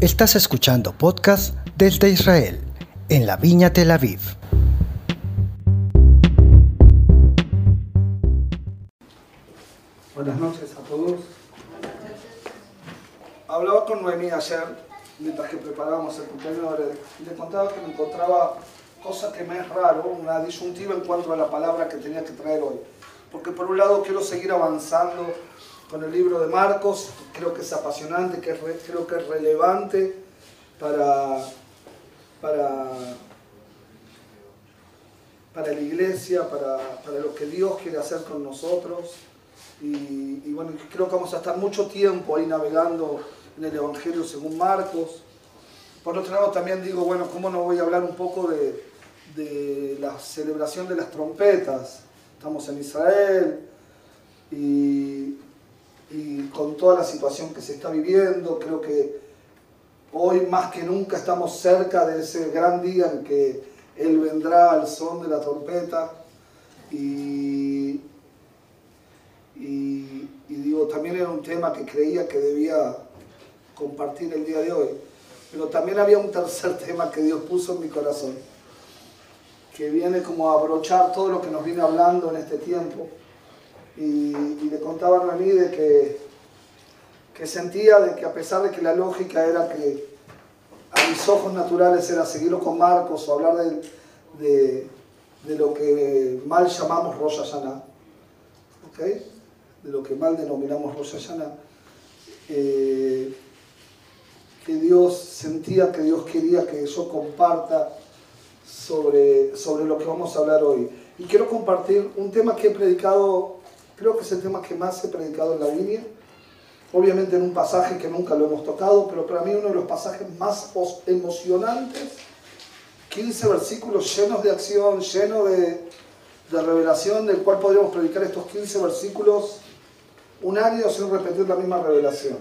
Estás escuchando podcast desde Israel, en la Viña Tel Aviv. Buenas noches a todos. Hablaba con Noemí ayer, mientras que preparábamos el cumpleaños y le contaba que me encontraba cosa que me es raro, una disyuntiva en cuanto a la palabra que tenía que traer hoy. Porque por un lado quiero seguir avanzando con el libro de Marcos, creo que es apasionante, que creo que es relevante para, para, para la iglesia, para, para lo que Dios quiere hacer con nosotros. Y, y, bueno, creo que vamos a estar mucho tiempo ahí navegando en el Evangelio según Marcos. Por otro lado, también digo, bueno, ¿cómo no voy a hablar un poco de, de la celebración de las trompetas? Estamos en Israel y, y con toda la situación que se está viviendo, creo que hoy más que nunca estamos cerca de ese gran día en que Él vendrá al son de la trompeta. Y, y, digo, también era un tema que creía que debía compartir el día de hoy. Pero también había un tercer tema que Dios puso en mi corazón, que viene como a abrochar todo lo que nos viene hablando en este tiempo. Y, le contaban a mí de que, que sentía de que a pesar de que la lógica era que a mis ojos naturales era seguirlo con Marcos o hablar de, de, lo que mal llamamos Rosh Hashanah, de lo que mal denominamos Rosh eh, que Dios sentía que Dios quería que yo comparta sobre, sobre lo que vamos a hablar hoy. Y quiero compartir un tema que he predicado, creo que es el tema que más he predicado en la Biblia, obviamente en un pasaje que nunca lo hemos tocado, pero para mí uno de los pasajes más emocionantes, 15 versículos llenos de acción, llenos de, de revelación, del cual podríamos predicar estos 15 versículos un año sin repetir la misma revelación.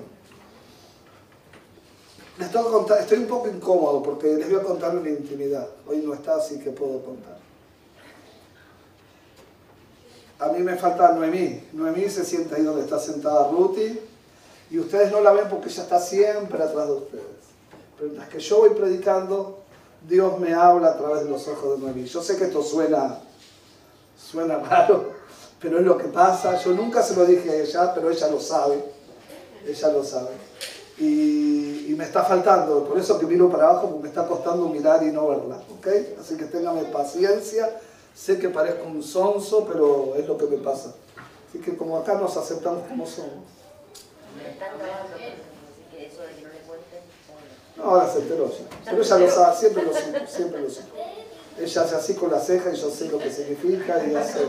Les tengo que contar, estoy un poco incómodo porque les voy a contar una intimidad. Hoy no está, así que puedo contar. A mí me falta Noemí. Noemí se sienta ahí donde está sentada Ruti y ustedes no la ven porque ella está siempre atrás de ustedes. Pero mientras que yo voy predicando, Dios me habla a través de los ojos de Noemí. Yo sé que esto suena, suena raro, pero es lo que pasa. Yo nunca se lo dije a ella, pero ella lo sabe. Ella lo sabe. Y, y, me está faltando, por eso que miro para abajo, porque me está costando mirar y no verla. ¿okay? Así que téngame paciencia. Sé que parezco un sonso, pero es lo que me pasa. Así que como acá nos aceptamos como somos. No, ahora se enteró ya. Pero ella lo sabe, siempre lo supo, siempre lo supo. Ella hace así con la ceja y yo sé lo que significa y hace,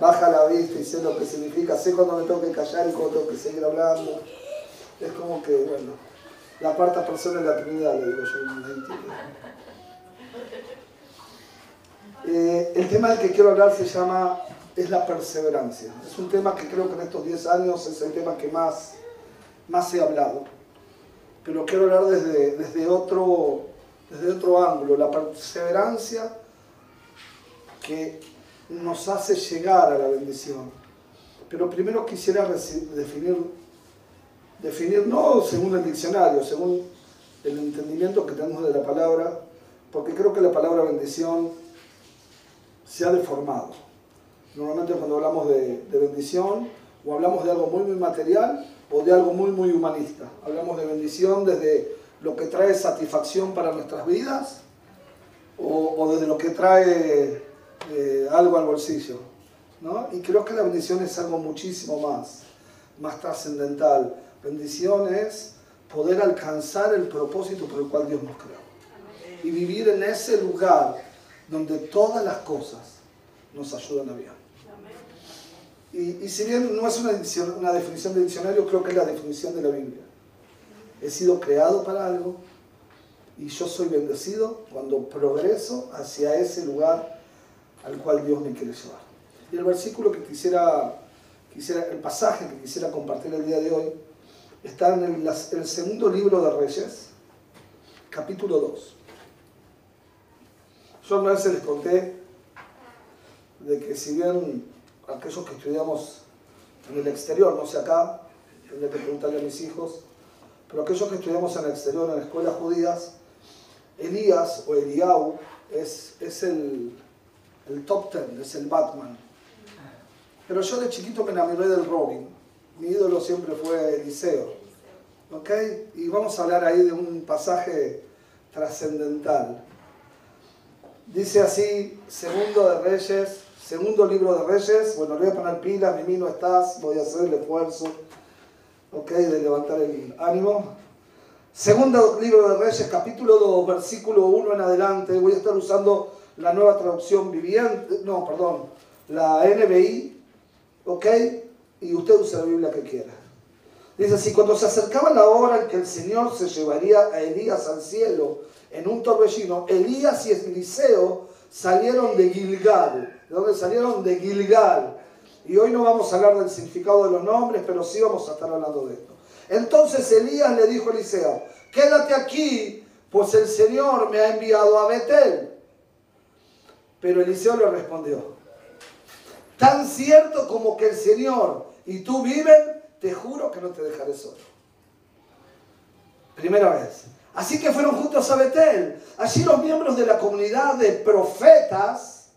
baja la vista y sé lo que significa, sé cuándo me tengo que callar y cuándo tengo que seguir hablando. Es como que, bueno, la cuarta persona de la Trinidad, le digo yo en la intimidad. Eh, el tema del que quiero hablar se llama, es la perseverancia. Es un tema que creo que en estos 10 años es el tema que más, más he hablado. Pero quiero hablar desde, desde, otro, desde otro ángulo, la perseverancia que nos hace llegar a la bendición. Pero primero quisiera definir, definir, no según el diccionario, según el entendimiento que tenemos de la palabra, porque creo que la palabra bendición se ha deformado. Normalmente cuando hablamos de, bendición, o hablamos de algo muy, muy material, o de algo muy, muy humanista. Hablamos de bendición desde lo que trae satisfacción para nuestras vidas, o, o desde lo que trae eh, algo al bolsillo. ¿no? Y creo que la bendición es algo muchísimo más, más trascendental. Bendición es poder alcanzar el propósito por el cual Dios nos creó. Y vivir en ese lugar donde todas las cosas nos ayudan a bien. Y, si bien no es una, una definición de diccionario, creo que es la definición de la Biblia. He sido creado para algo y yo soy bendecido cuando progreso hacia ese lugar al cual Dios me quiere llevar. Y el versículo que quisiera, quisiera el pasaje que quisiera compartir el día de hoy, está en el, el segundo libro de Reyes, capítulo 2. Yo una vez les conté de que si bien aquellos que estudiamos en el exterior, no sé acá, tendría que preguntarle a mis hijos, pero aquellos que estudiamos en el exterior, en escuelas judías, Elías o Eliau es, es el, el top ten, es el Batman. Pero yo de chiquito me enamoré del Robin. Mi ídolo siempre fue Eliseo. ¿Ok? Y vamos a hablar ahí de un pasaje trascendental. Dice así, segundo de Reyes, segundo libro de Reyes. Bueno, le voy a poner pilas, Mimi no estás, voy a hacer el esfuerzo, ¿ok? De levantar el ánimo. Segundo libro de Reyes, capítulo 2, versículo 1 en adelante. Voy a estar usando la nueva traducción viviente, no, perdón, la NBI, ¿ok? Y usted usa la Biblia que quiera. Dice así, cuando se acercaba la hora en que el Señor se llevaría a Elías al cielo en un torbellino, Elías y Eliseo salieron de Gilgal. ¿De dónde salieron? De Gilgal. Y hoy no vamos a hablar del significado de los nombres, pero sí vamos a estar hablando de esto. Entonces Elías le dijo a Eliseo, quédate aquí, pues el Señor me ha enviado a Betel. Pero Eliseo le respondió, tan cierto como que el Señor y tú viven, te juro que no te dejaré solo. Primera vez. Así que fueron juntos a Betel. Allí los miembros de la comunidad de profetas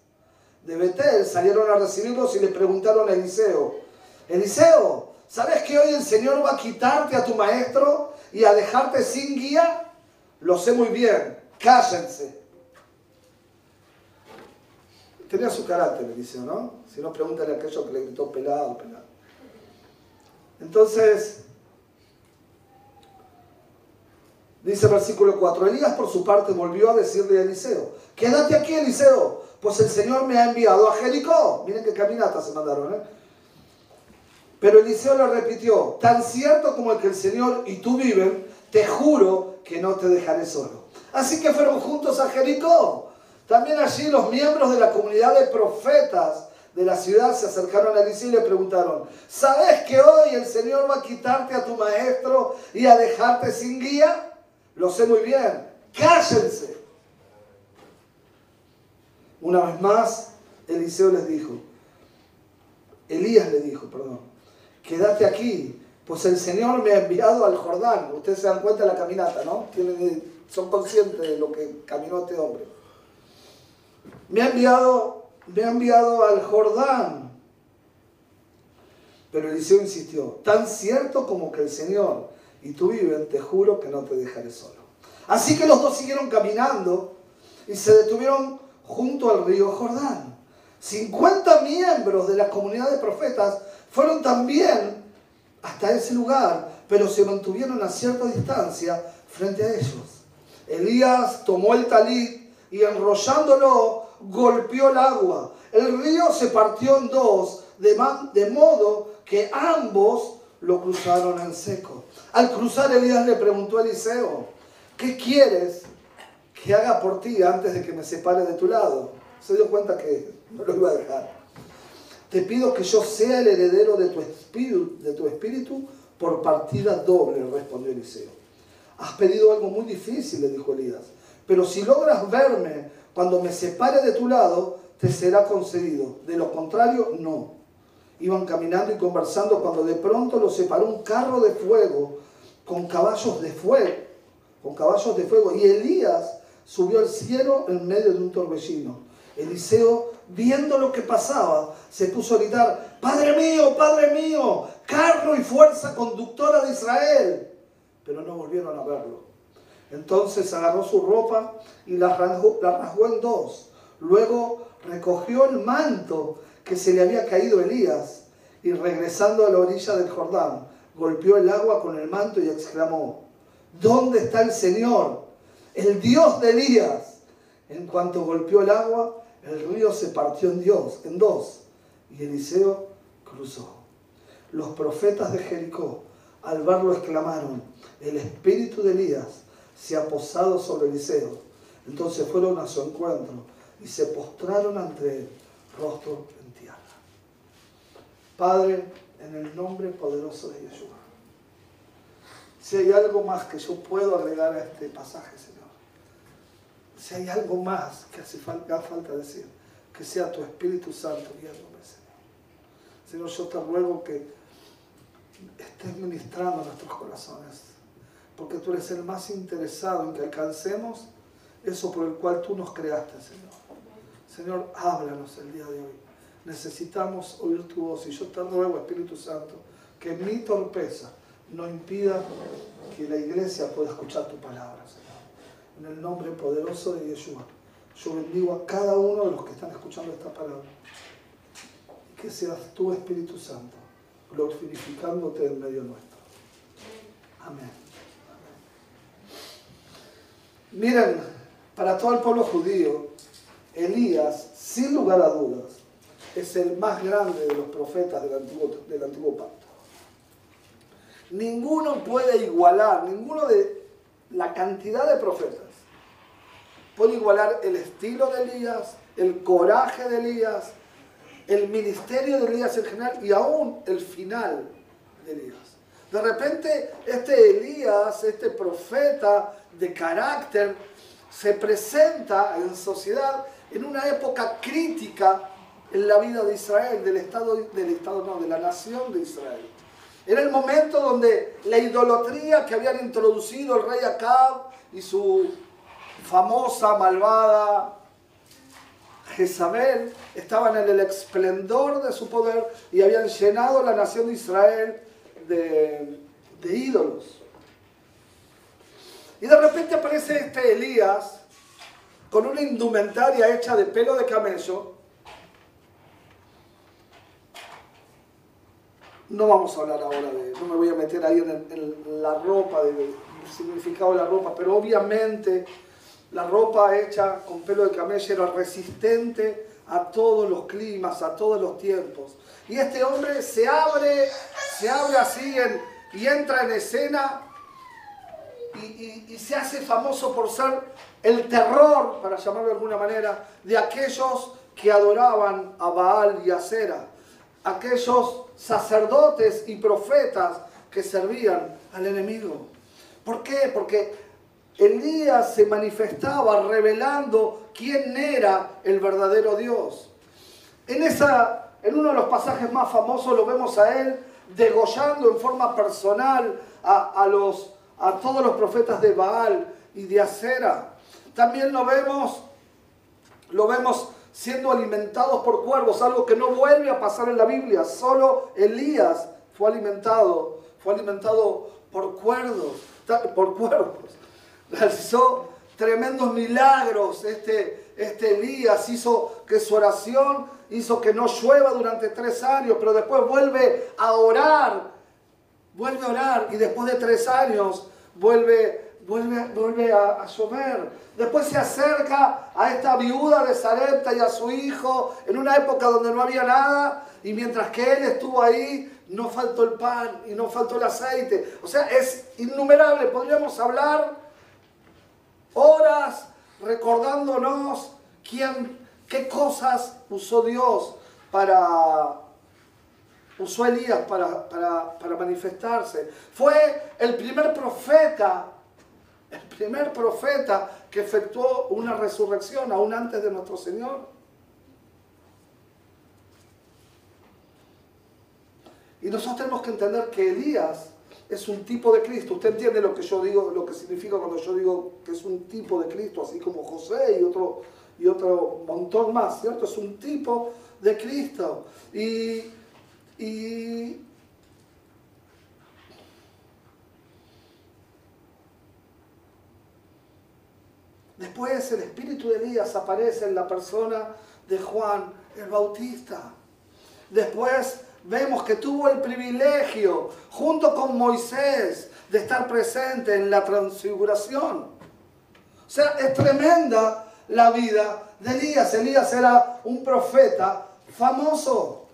de Betel salieron a recibirlos y le preguntaron a Eliseo, Eliseo, ¿sabes que hoy el Señor va a quitarte a tu maestro y a dejarte sin guía? Lo sé muy bien, cállense. Tenía su carácter, Eliseo, ¿no? Si no, pregúntale aquello que le gritó pelado, pelado. Entonces, dice el versículo 4, Elías por su parte volvió a decirle a Eliseo, quédate aquí Eliseo, pues el Señor me ha enviado a Jericó. Miren qué caminata se mandaron, ¿eh? Pero Eliseo le repitió, tan cierto como el que el Señor y tú viven, te juro que no te dejaré solo. Así que fueron juntos a Jericó. También allí los miembros de la comunidad de profetas de la ciudad se acercaron a Eliseo y le preguntaron, ¿sabes que hoy el Señor va a quitarte a tu maestro y a dejarte sin guía? Lo sé muy bien, cállense. Una vez más, Eliseo les dijo, Elías le dijo, perdón, quédate aquí, pues el Señor me ha enviado al Jordán. Ustedes se dan cuenta de la caminata, ¿no? son conscientes de lo que caminó este hombre. Me ha enviado, me ha enviado al Jordán. Pero Eliseo insistió, tan cierto como que el Señor y tú viven, te juro que no te dejaré solo. Así que los dos siguieron caminando y se detuvieron junto al río Jordán. 50 miembros de la comunidad de profetas fueron también hasta ese lugar, pero se mantuvieron a cierta distancia frente a ellos. Elías tomó el talit y enrollándolo golpeó el agua. El río se partió en dos, de, de modo que ambos lo cruzaron en seco. Al cruzar Elías le preguntó a Eliseo, ¿qué quieres que haga por ti antes de que me separe de tu lado? Se dio cuenta que no lo iba a dejar. Te pido que yo sea el heredero de tu espíritu, de tu espíritu por partida doble, respondió Eliseo. Has pedido algo muy difícil, le dijo Elías, pero si logras verme cuando me separe de tu lado, te será concedido. De lo contrario, no. Iban caminando y conversando cuando de pronto los separó un carro de fuego con caballos de fuego, con caballos de fuego. Y Elías subió al cielo en medio de un torbellino. Eliseo, viendo lo que pasaba, se puso a gritar, Padre mío, Padre mío, carro y fuerza conductora de Israel. Pero no volvieron a verlo. Entonces agarró su ropa y la rasgó, la rasgó en dos. Luego recogió el manto que se le había caído Elías y regresando a la orilla del Jordán, golpeó el agua con el manto y exclamó, ¿dónde está el Señor, el Dios de Elías? En cuanto golpeó el agua, el río se partió en, Dios, en dos y Eliseo cruzó. Los profetas de Jericó, al verlo, exclamaron, el espíritu de Elías se ha posado sobre Eliseo. Entonces fueron a su encuentro y se postraron ante él, rostro. Padre, en el nombre poderoso de Yeshua. Si hay algo más que yo puedo agregar a este pasaje, Señor. Si hay algo más que hace falta, falta decir, que sea tu Espíritu Santo guiándome, Señor. Señor, yo te ruego que estés ministrando nuestros corazones. porque tú eres el más interesado en que alcancemos eso por el cual tú nos creaste, Señor. Señor, háblanos el día de hoy. Necesitamos oír tu voz y yo te ruego, Espíritu Santo, que mi torpeza no impida que la iglesia pueda escuchar tu palabra, Señor. En el nombre poderoso de Yeshua, yo bendigo a cada uno de los que están escuchando esta palabra. Que seas tú, Espíritu Santo, glorificándote en medio nuestro. Amén. Miren, para todo el pueblo judío, Elías, sin lugar a dudas, es el más grande de los profetas del antiguo, pacto. Ninguno puede igualar, ninguno de la cantidad de profetas puede igualar el estilo de Elías, el coraje de Elías, el ministerio de Elías en general y aún el final de Elías. De repente este Elías, este profeta de carácter, se presenta en sociedad en una época crítica en la vida de Israel, del Estado, del Estado no, de la nación de Israel. Era el momento donde la idolatría que habían introducido el rey Acab y su famosa, malvada Jezabel estaban en el esplendor de su poder y habían llenado la nación de Israel de, de ídolos. Y de repente aparece este Elías con una indumentaria hecha de pelo de camello. No vamos a hablar ahora de, no me voy a meter ahí en, la ropa, del significado de la ropa, pero obviamente la ropa hecha con pelo de camello era resistente a todos los climas, a todos los tiempos. Y este hombre se abre, se abre así y entra en escena y, se hace famoso por ser el terror, para llamarlo de alguna manera, de aquellos que adoraban a Baal y a Sera, aquellos sacerdotes y profetas que servían al enemigo. ¿Por qué? Porque Elías se manifestaba revelando quién era el verdadero Dios. En, esa, en uno de los pasajes más famosos lo vemos a él degollando en forma personal a, a los a todos los profetas de Baal y de Acera. También lo vemos, lo vemos siendo alimentados por cuervos, algo que no vuelve a pasar en la Biblia. Solo Elías fue alimentado, fue alimentado por cuervos, por cuervos. Realizó tremendos milagros. Este, este Elías hizo que su oración hizo que no llueva durante tres años, pero después vuelve a orar vuelve a orar y después de tres años vuelve, vuelve, vuelve a, llover. Después se acerca a esta viuda de Sarepta y a su hijo en una época donde no había nada y mientras que él estuvo ahí no faltó el pan y no faltó el aceite. O sea, es innumerable. Podríamos hablar horas recordándonos quién, qué cosas usó Dios para usó Elías para, para, manifestarse. Fue el primer profeta, el primer profeta que efectuó una resurrección aún antes de nuestro Señor. Y nosotros tenemos que entender que Elías es un tipo de Cristo. Usted entiende lo que yo digo, lo que significa cuando yo digo que es un tipo de Cristo, así como José y otro, y otro montón más, ¿cierto? Es un tipo de Cristo. Y y después el espíritu de Elías aparece en la persona de Juan el Bautista. Después vemos que tuvo el privilegio, junto con Moisés, de estar presente en la transfiguración. O sea, es tremenda la vida de Elías. Elías era un profeta famoso.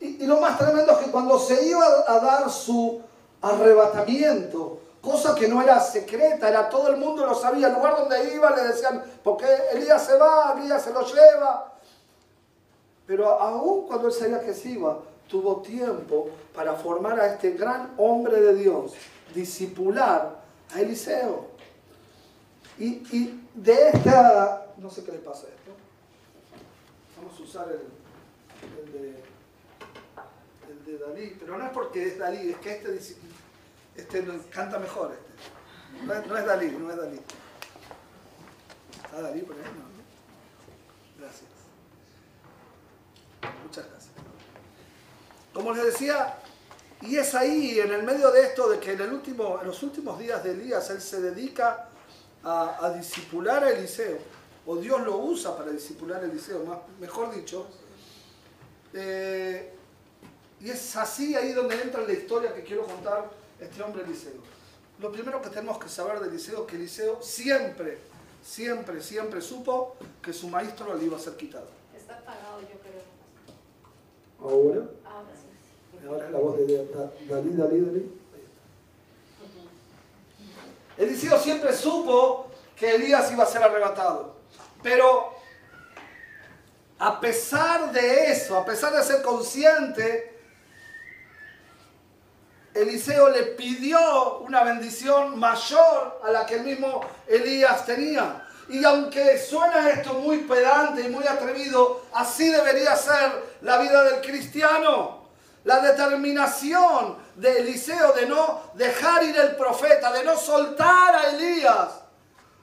Y, lo más tremendo es que cuando se iba a dar su arrebatamiento, cosa que no era secreta, era todo el mundo lo sabía, el lugar donde iba le decían, porque Elías se va, Elías se lo lleva. Pero aún cuando él sabía que se iba, tuvo tiempo para formar a este gran hombre de Dios, discipular a Eliseo. Y, y de esta, no sé qué le pasa a esto, vamos a usar el, el de de Dalí, pero no es porque es Dalí, es que este, este canta mejor. Este. No es, Dalí, no es Dalí. ¿Está Dalí por ahí? Gracias. Muchas gracias. Como les decía, y es ahí, en el medio de esto, de que en, el último, en los últimos días de Elías él se dedica a, a disipular a Eliseo, o Dios lo usa para disipular a Eliseo, más, mejor dicho. Eh, y es así ahí donde entra la historia que quiero contar este hombre Eliseo. Lo primero que tenemos que saber de Eliseo es que Eliseo siempre, siempre, siempre supo que su maestro le iba a ser quitado. Está apagado, yo creo. Ahora, Ahora sí. ahora es la voz de Dalí, Dalí, Dalí. Eliseo siempre supo que Elías iba a ser arrebatado. Pero a pesar de eso, a pesar de ser consciente, Eliseo le pidió una bendición mayor a la que el mismo Elías tenía. Y aunque suena esto muy pedante y muy atrevido, así debería ser la vida del cristiano. La determinación de Eliseo de no dejar ir el profeta, de no soltar a Elías,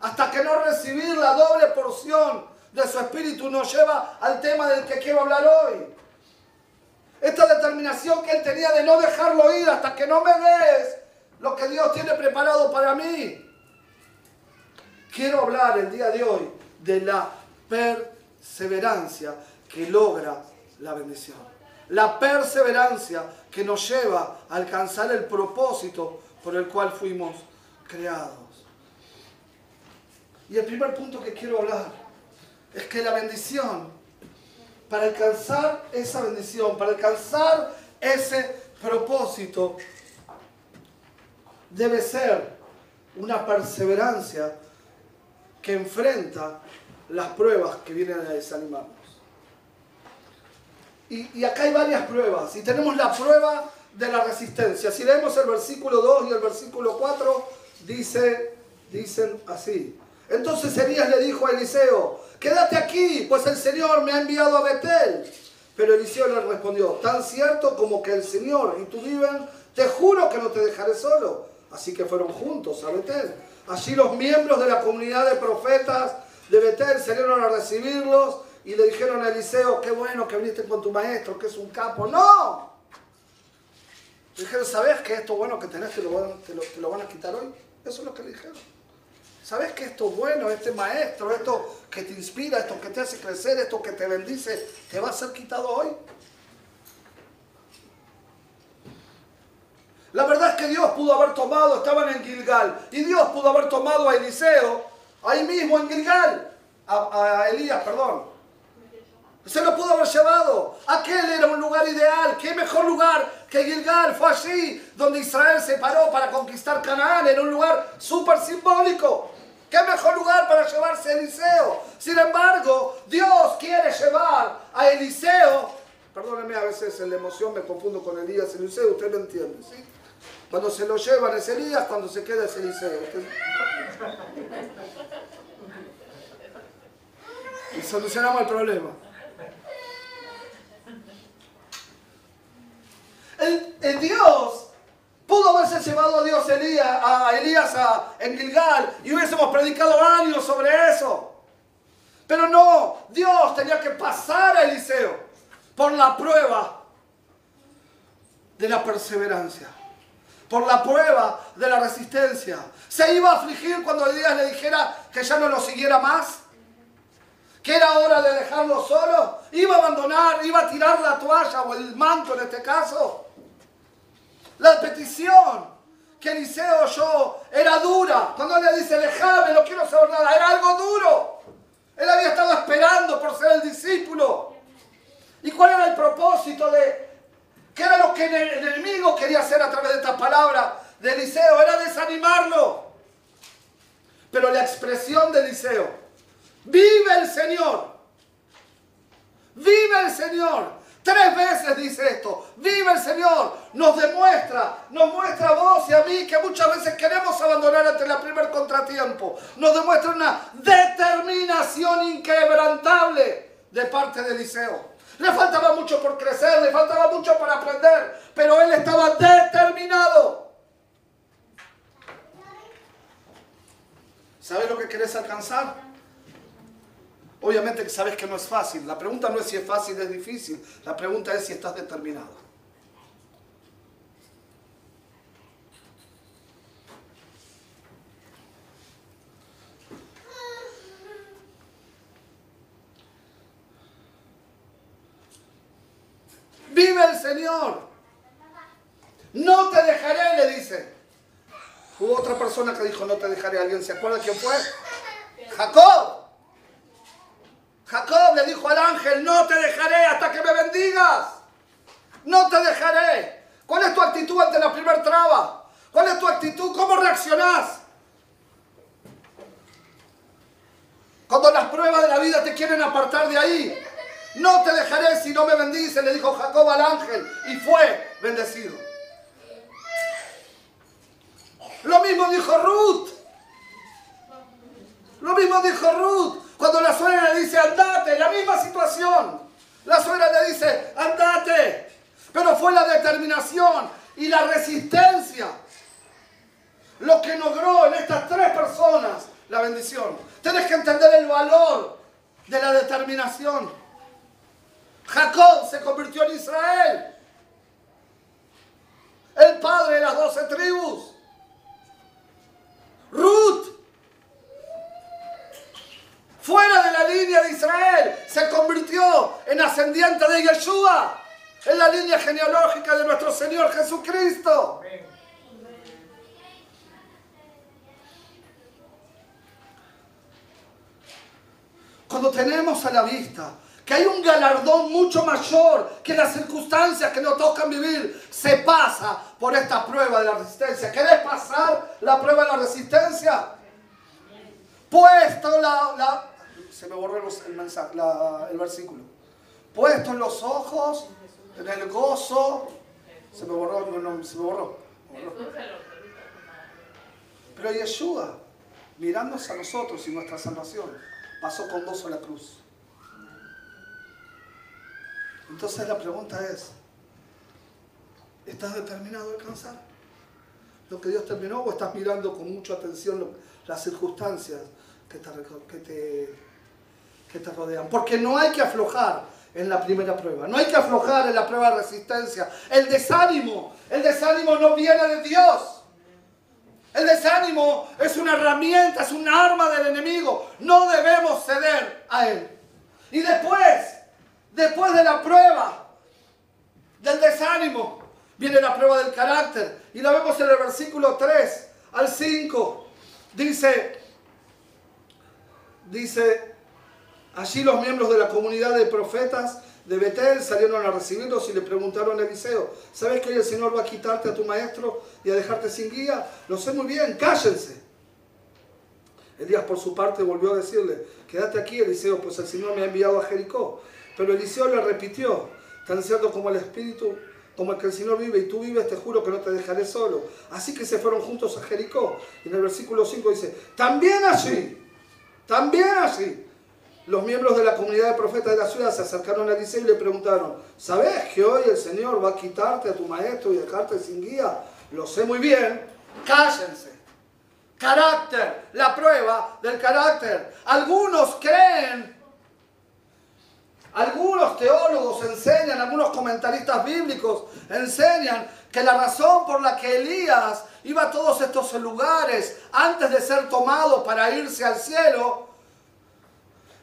hasta que no recibir la doble porción de su espíritu nos lleva al tema del que quiero hablar hoy. Esta determinación que él tenía de no dejarlo ir hasta que no me des lo que Dios tiene preparado para mí. Quiero hablar el día de hoy de la perseverancia que logra la bendición. La perseverancia que nos lleva a alcanzar el propósito por el cual fuimos creados. Y el primer punto que quiero hablar es que la bendición, para alcanzar esa bendición, para alcanzar ese propósito, debe ser una perseverancia que enfrenta las pruebas que vienen a desanimarnos. Y, acá hay varias pruebas. Y tenemos la prueba de la resistencia. Si leemos el versículo 2 y el versículo 4, dice, dicen así. Entonces Elías le dijo a Eliseo, quédate aquí, pues el Señor me ha enviado a Betel. Pero Eliseo le respondió, tan cierto como que el Señor y tú viven, te juro que no te dejaré solo. Así que fueron juntos a Betel. Allí los miembros de la comunidad de profetas de Betel salieron a recibirlos y le dijeron a Eliseo, qué bueno que viniste con tu maestro, que es un capo. ¡No! Le dijeron, ¿sabes que esto bueno que tenés te lo, van, te, lo, van a quitar hoy? Eso es lo que le dijeron. ¿Sabes que esto bueno, este maestro, esto que te inspira, esto que te hace crecer, esto que te bendice, te va a ser quitado hoy? La verdad es que Dios pudo haber tomado, estaban en Gilgal, y Dios pudo haber tomado a Eliseo, ahí mismo en Gilgal, a, a Elías, perdón. Se lo pudo haber llevado. Aquel era un lugar ideal. ¿Qué mejor lugar que Gilgal? Fue allí donde Israel se paró para conquistar Canaán. Era un lugar súper simbólico. ¿Qué mejor lugar para llevarse a Eliseo? Sin embargo, Dios quiere llevar a Eliseo. Perdónenme, a veces en la emoción me confundo con Elías y Eliseo. Usted lo entiende, ¿sí? Cuando se lo llevan es Elías, cuando se queda es Eliseo. Y solucionamos el problema. El, Dios pudo haberse llevado a Dios Elías, a Elías a, en Gilgal y hubiésemos predicado años sobre eso. Pero no, Dios tenía que pasar a Eliseo por la prueba de la perseverancia, por la prueba de la resistencia. Se iba a afligir cuando Elías le dijera que ya no lo siguiera más que era hora de dejarlo solo, iba a abandonar, iba a tirar la toalla o el manto en este caso. La petición que Eliseo oyó era dura. Cuando le dice, déjame, no quiero saber nada, era algo duro. Él había estado esperando por ser el discípulo. ¿Y cuál era el propósito de, qué era lo que el enemigo quería hacer a través de estas palabras de Eliseo? Era desanimarlo. Pero la expresión de Eliseo, Vive el Señor. Vive el Señor. Tres veces dice esto. Vive el Señor. Nos demuestra, nos muestra a vos y a mí que muchas veces queremos abandonar ante el primer contratiempo. Nos demuestra una determinación inquebrantable de parte de Eliseo. Le faltaba mucho por crecer, le faltaba mucho por aprender, pero él estaba determinado. que querés alcanzar? Obviamente que sabes que no es fácil. La pregunta no es si es fácil es difícil. La pregunta es si estás determinado. Vive el Señor. No te dejaré, le dice. Hubo otra persona que dijo, no te dejaré. ¿Alguien se acuerda quién fue? Jacob. Al ángel, no te dejaré hasta que me bendigas. No te dejaré. ¿Cuál es tu actitud ante la primer traba? ¿Cuál es tu actitud? ¿Cómo reaccionás? Cuando las pruebas de la vida te quieren apartar de ahí. No te dejaré si no me bendice, le dijo Jacob al ángel. Y fue bendecido. Lo mismo dijo Ruth. Lo mismo dijo Ruth. Cuando la suegra le dice, andate, la misma situación. La suegra le dice, andate. Pero fue la determinación y la resistencia lo que logró en estas tres personas la bendición. Tienes que entender el valor de la determinación. Jacob se convirtió en Israel. El padre de las doce tribus. Ruth, fuera de la línea de Israel, se convirtió en ascendiente de Yeshua, en la línea genealógica de nuestro Señor Jesucristo. Cuando tenemos a la vista que hay un galardón mucho mayor que las circunstancias que nos tocan vivir, se pasa por esta prueba de la resistencia. ¿Querés pasar la prueba de la resistencia? Puesto la... la se me borró el, mensaje, la, el versículo. Puesto en los ojos, en el gozo... Se me borró, no, se me borró. Pero Yeshua, mirándose a nosotros y nuestra salvación, pasó con gozo la cruz. Entonces la pregunta es, ¿estás determinado a alcanzar lo que Dios terminó o estás mirando con mucha atención las circunstancias que te, que, te, que te rodean? Porque no hay que aflojar en la primera prueba, no hay que aflojar en la prueba de resistencia. El desánimo, el desánimo no viene de Dios. El desánimo es una herramienta, es un arma del enemigo. No debemos ceder a él. Y después, después de la prueba del desánimo, viene la prueba del carácter. Y la vemos en el versículo 3 al 5. Dice, dice, allí los miembros de la comunidad de profetas de Betel salieron a recibirlos y le preguntaron a Eliseo, ¿sabes que hoy el Señor va a quitarte a tu maestro y a dejarte sin guía? Lo sé muy bien, cállense. Elías por su parte volvió a decirle, quédate aquí Eliseo, pues el Señor me ha enviado a Jericó. Pero Eliseo le repitió, tan cierto como el Espíritu, como el que el Señor vive y tú vives, te juro que no te dejaré solo. Así que se fueron juntos a Jericó. Y en el versículo 5 dice, también así, también así. Los miembros de la comunidad de profetas de la ciudad se acercaron a Eliseo y le preguntaron, ¿sabes que hoy el Señor va a quitarte a tu maestro y dejarte sin guía? Lo sé muy bien, cállense. Carácter, la prueba del carácter. Algunos creen, algunos teólogos enseñan, algunos comentaristas bíblicos enseñan que la razón por la que Elías iba a todos estos lugares antes de ser tomado para irse al cielo,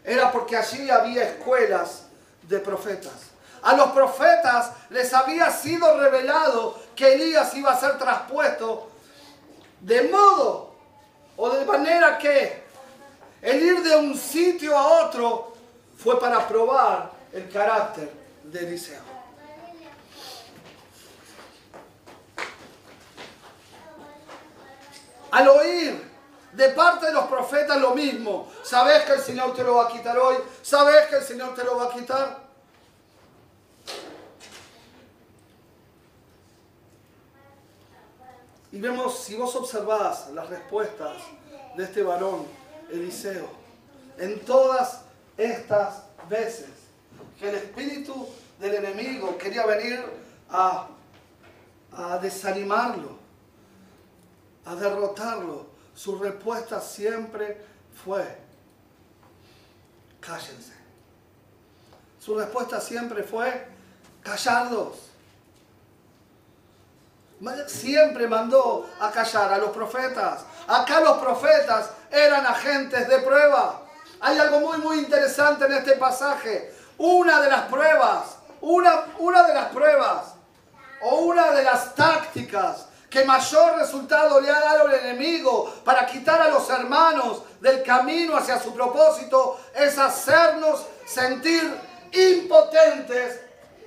era porque allí había escuelas de profetas. A los profetas les había sido revelado que Elías iba a ser traspuesto de modo o de manera que el ir de un sitio a otro fue para probar el carácter de Eliseo. Al oír de parte de los profetas lo mismo. ¿Sabes que el Señor te lo va a quitar hoy? ¿Sabes que el Señor te lo va a quitar? Y vemos, si vos observás las respuestas de este varón, Eliseo, en todas estas veces que el espíritu del enemigo quería venir a, a desanimarlo, a derrotarlo, su respuesta siempre fue, cállense. Su respuesta siempre fue, callarlos. Siempre mandó a callar a los profetas. Acá los profetas eran agentes de prueba. Hay algo muy, muy interesante en este pasaje. Una de las pruebas, una, una de las pruebas o una de las tácticas que mayor resultado le ha dado el enemigo para quitar a los hermanos del camino hacia su propósito es hacernos sentir impotentes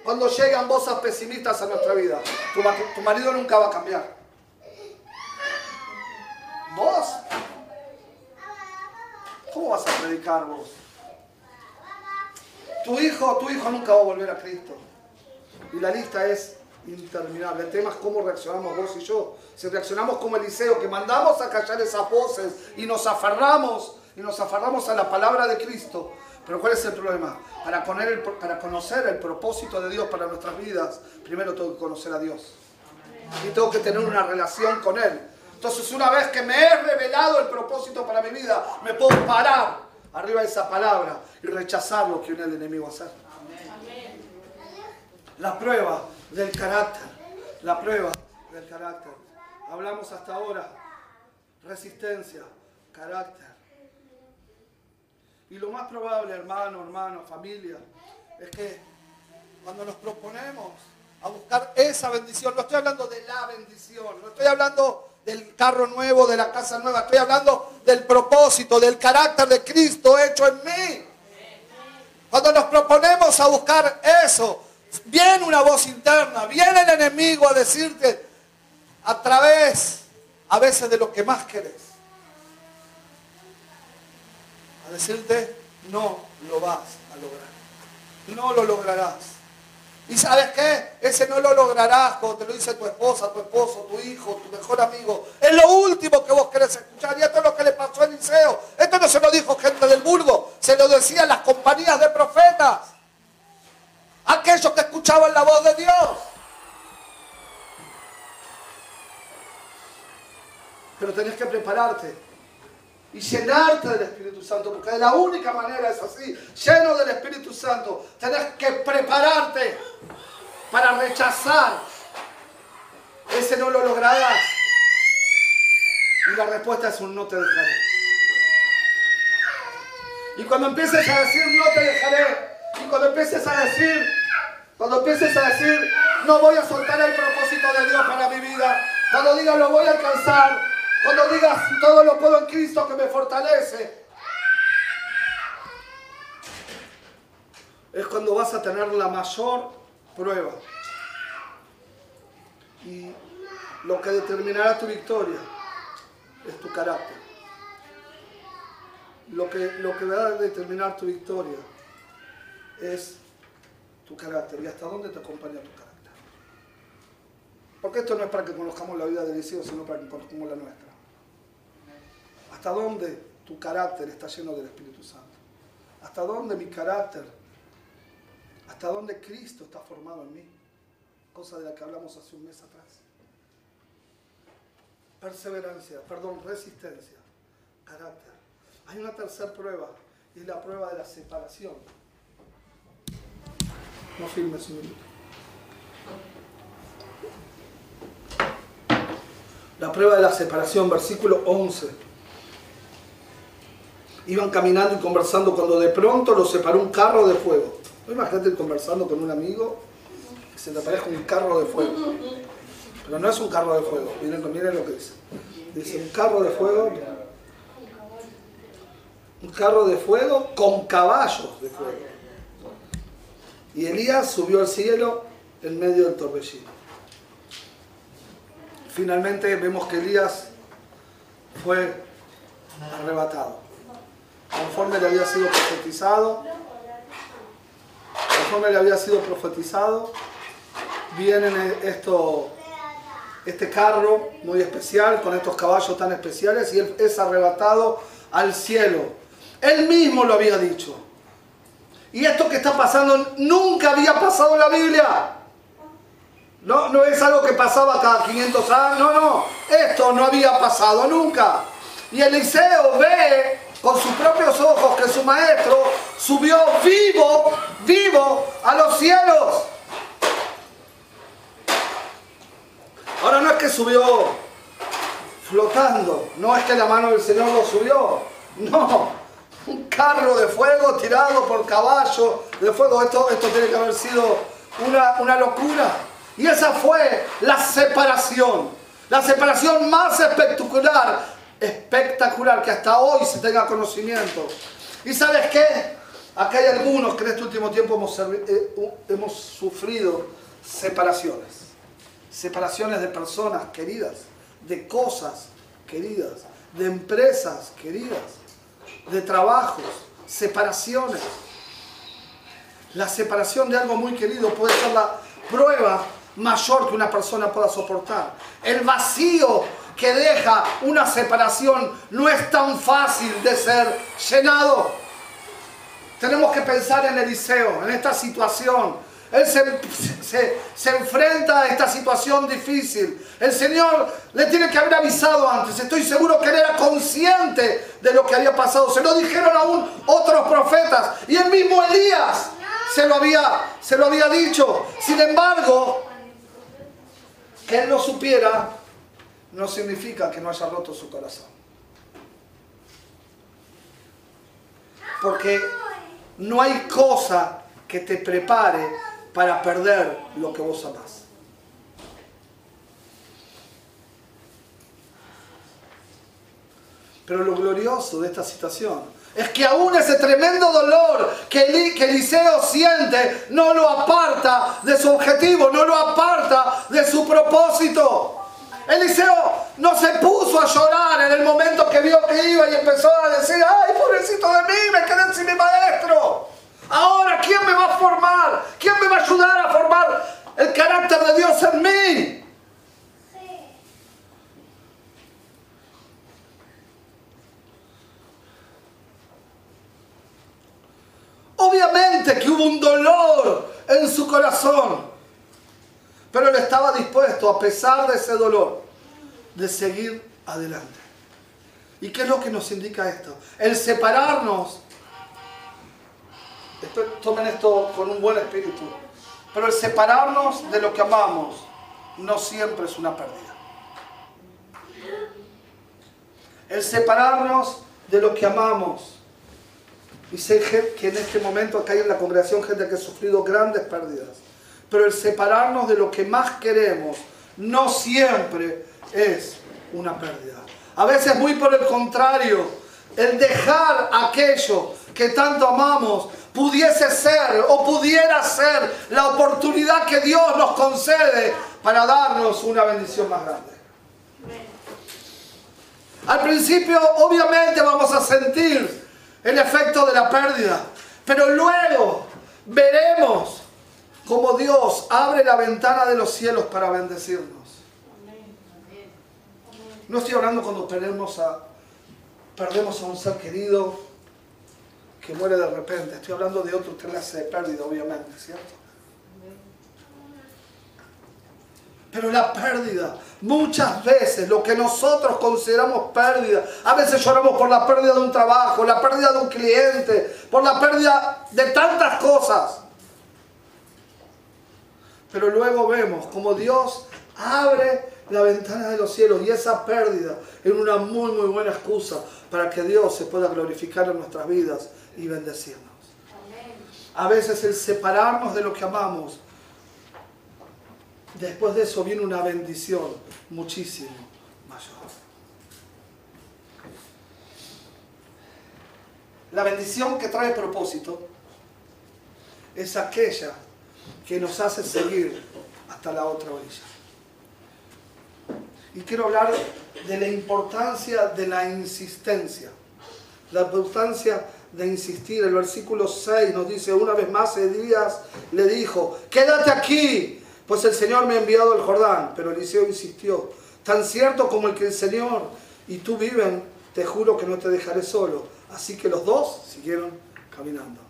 cuando llegan voces pesimistas a nuestra vida. Tu, marido nunca va a cambiar. ¿Vos? ¿Cómo vas a predicar vos? Tu hijo, tu hijo nunca va a volver a Cristo. Y la lista es interminable. El tema es cómo reaccionamos vos y yo. Si reaccionamos como Eliseo, que mandamos a callar esas voces y nos aferramos, y nos aferramos a la palabra de Cristo. Pero ¿cuál es el problema? Para, para conocer el propósito de Dios para nuestras vidas, primero tengo que conocer a Dios. Y tengo que tener una relación con Él. Entonces una vez que me he revelado el propósito para mi vida, me puedo parar arriba de esa palabra y rechazar lo que viene el enemigo a hacer. La prueba del carácter. La prueba del carácter. Hablamos hasta ahora. Resistencia, carácter. Y lo más probable, hermano, hermano, familia, es que cuando nos proponemos a buscar esa bendición, no estoy hablando de la bendición, no estoy hablando del carro nuevo, de la casa nueva, estoy hablando del propósito, del carácter de Cristo hecho en mí. Cuando nos proponemos a buscar eso, viene una voz interna, viene el enemigo a decirte a través a veces de lo que más querés. A decirte, no lo vas a lograr. No lo lograrás. ¿Y sabes qué? Ese no lo lograrás cuando te lo dice tu esposa, tu esposo, tu hijo, tu mejor amigo. Es lo último que vos querés escuchar. Y esto es lo que le pasó a Eliseo. Esto no se lo dijo gente del Burgo. Se lo decían las compañías de profetas aquellos que escuchaban la voz de Dios. Pero tenés que prepararte y llenarte del Espíritu Santo, porque de la única manera es así, lleno del Espíritu Santo. Tenés que prepararte para rechazar. Ese no lo lograrás. Y la respuesta es un no te dejaré. Y cuando empieces a decir no te dejaré, cuando empieces a decir, cuando empieces a decir, no voy a soltar el propósito de Dios para mi vida, cuando digas lo voy a alcanzar, cuando digas todo lo puedo en Cristo que me fortalece, es cuando vas a tener la mayor prueba. Y lo que determinará tu victoria es tu carácter. Lo que, lo que va a determinar tu victoria es tu carácter y hasta dónde te acompaña tu carácter. Porque esto no es para que conozcamos la vida de Eliseo, sino para que conozcamos la nuestra. Hasta dónde tu carácter está lleno del Espíritu Santo. Hasta dónde mi carácter, hasta dónde Cristo está formado en mí. Cosa de la que hablamos hace un mes atrás. Perseverancia, perdón, resistencia, carácter. Hay una tercera prueba y es la prueba de la separación. No firmes un minuto. La prueba de la separación, versículo 11. Iban caminando y conversando cuando de pronto los separó un carro de fuego. Imagínate conversando con un amigo que se te aparezca un carro de fuego. Pero no es un carro de fuego. Miren, miren lo que dice. Dice un carro de fuego. Un carro de fuego con caballos de fuego. Y Elías subió al cielo en medio del torbellino. Finalmente vemos que Elías fue arrebatado. Conforme le había sido profetizado, conforme le había sido profetizado, viene esto, este carro muy especial, con estos caballos tan especiales, y él es arrebatado al cielo. Él mismo lo había dicho. Y esto que está pasando nunca había pasado en la Biblia. No, no es algo que pasaba cada 500 años, no, no. Esto no había pasado nunca. Y Eliseo ve con sus propios ojos que su maestro subió vivo, vivo a los cielos. Ahora no es que subió flotando, no es que la mano del Señor lo subió, no, un carro de fuego tirado por caballo de fuego, esto, esto tiene que haber sido una, una locura. Y esa fue la separación, la separación más espectacular, espectacular que hasta hoy se tenga conocimiento. ¿Y sabes qué? Acá hay algunos que en este último tiempo hemos, eh, hemos sufrido separaciones. Separaciones de personas queridas, de cosas queridas, de empresas queridas, de trabajos, separaciones. La separación de algo muy querido puede ser la prueba mayor que una persona pueda soportar. El vacío que deja una separación no es tan fácil de ser llenado. Tenemos que pensar en Eliseo, en esta situación. Él se, se, enfrenta a esta situación difícil. El Señor le tiene que haber avisado antes. Estoy seguro que él era consciente de lo que había pasado. Se lo dijeron aún otros profetas. Y el mismo Elías se lo había, se lo había dicho. Sin embargo, que él lo supiera no significa que no haya roto su corazón. Porque no hay cosa que te prepare para perder lo que vos amás. Pero lo glorioso de esta situación es que aún ese tremendo dolor que, Eliseo siente no lo aparta de su objetivo, no lo aparta de su propósito. Eliseo no se puso a llorar en el momento que vio que iba y empezó a decir, ay, pobrecito de mí, me quedé sin mi maestro. Ahora, ¿quién me va a formar? ¿Quién me va a ayudar a formar el carácter de Dios en mí? Obviamente que hubo un dolor en su corazón, pero él estaba dispuesto, a pesar de ese dolor, de seguir adelante. ¿Y qué es lo que nos indica esto? El separarnos, tomen esto con un buen espíritu, pero el separarnos de lo que amamos no siempre es una pérdida. El separarnos de lo que amamos y sé que en este momento acá hay en la congregación gente que ha sufrido grandes pérdidas. Pero el separarnos de lo que más queremos no siempre es una pérdida. A veces muy por el contrario, el dejar aquello que tanto amamos pudiese ser o pudiera ser la oportunidad que Dios nos concede para darnos una bendición más grande. Al principio obviamente vamos a sentir el efecto de la pérdida. Pero luego veremos cómo Dios abre la ventana de los cielos para bendecirnos. No estoy hablando cuando perdemos a, un ser querido que muere de repente. Estoy hablando de otro clase de pérdida, obviamente, ¿cierto? Pero la pérdida, muchas veces lo que nosotros consideramos pérdida, a veces lloramos por la pérdida de un trabajo, la pérdida de un cliente, por la pérdida de tantas cosas. Pero luego vemos como Dios abre la ventana de los cielos y esa pérdida es una muy muy buena excusa para que Dios se pueda glorificar en nuestras vidas y bendecirnos. A veces el separarnos de lo que amamos después de eso viene una bendición muchísimo mayor. La bendición que trae propósito es aquella que nos hace seguir hasta la otra orilla. Y quiero hablar de la importancia de la insistencia. La importancia de insistir. El versículo 6 nos dice, una vez más Elías le dijo, quédate aquí pues el Señor me ha enviado al Jordán. Pero Eliseo insistió, tan cierto como el que el Señor y tú viven, te juro que no te dejaré solo. Así que los dos siguieron caminando.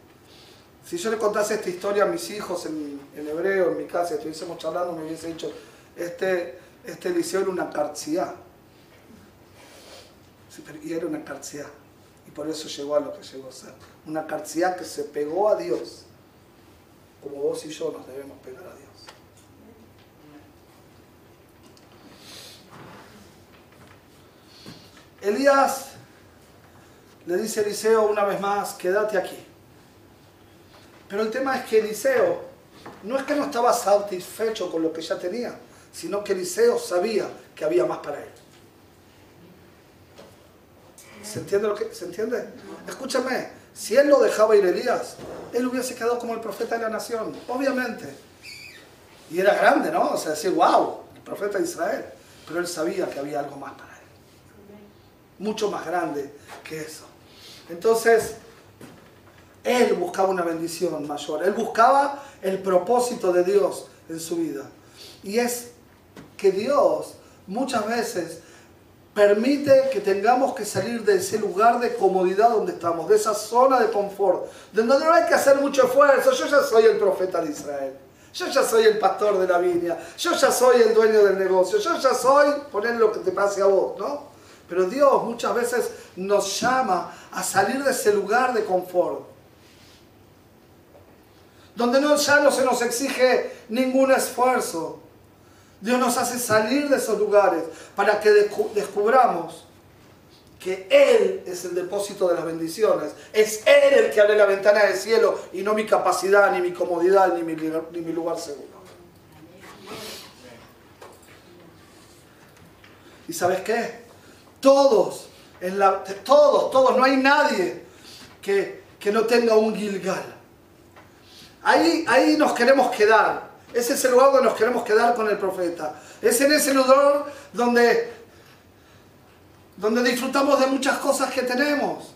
Si yo le contase esta historia a mis hijos en, hebreo, en mi casa, estuviésemos charlando, me hubiese dicho, este, este Eliseo era una carcia. y era una carcia. ¿Y por eso llegó a lo que llegó a ser. Una carcia que se pegó a Dios, como vos y yo nos debemos pegar a Dios. Elías le dice a Eliseo una vez más, quédate aquí. Pero el tema es que Eliseo no es que no estaba satisfecho con lo que ya tenía, sino que Eliseo sabía que había más para él. ¿Se entiende lo que se entiende? Escúchame, si él lo dejaba ir Elías, él hubiese quedado como el profeta de la nación, obviamente. Y era grande, ¿no? O sea, decir, wow, el profeta de Israel. Pero él sabía que había algo más para él. Mucho más grande que eso. Entonces, él buscaba una bendición mayor. Él buscaba el propósito de Dios en su vida. Y es que Dios muchas veces permite que tengamos que salir de ese lugar de comodidad donde estamos, de esa zona de confort, donde no hay que hacer mucho esfuerzo. Yo ya soy el profeta de Israel. Yo ya soy el pastor de la viña. Yo ya soy el dueño del negocio. Yo ya soy, poner lo que te pase a vos, ¿no? Pero Dios muchas veces nos llama a salir de ese lugar de confort. Donde no, ya no se nos exige ningún esfuerzo. Dios nos hace salir de esos lugares para que descubramos que Él es el depósito de las bendiciones. Es Él el que abre la ventana del cielo y no mi capacidad, ni mi comodidad, ni mi, lugar seguro. ¿Y sabes qué? Todos, todos, todos, no hay nadie que, que no tenga un Gilgal. Ahí, ahí nos queremos quedar. Ese es el lugar donde nos queremos quedar con el profeta. Es en ese lugar donde, donde disfrutamos de muchas cosas que tenemos.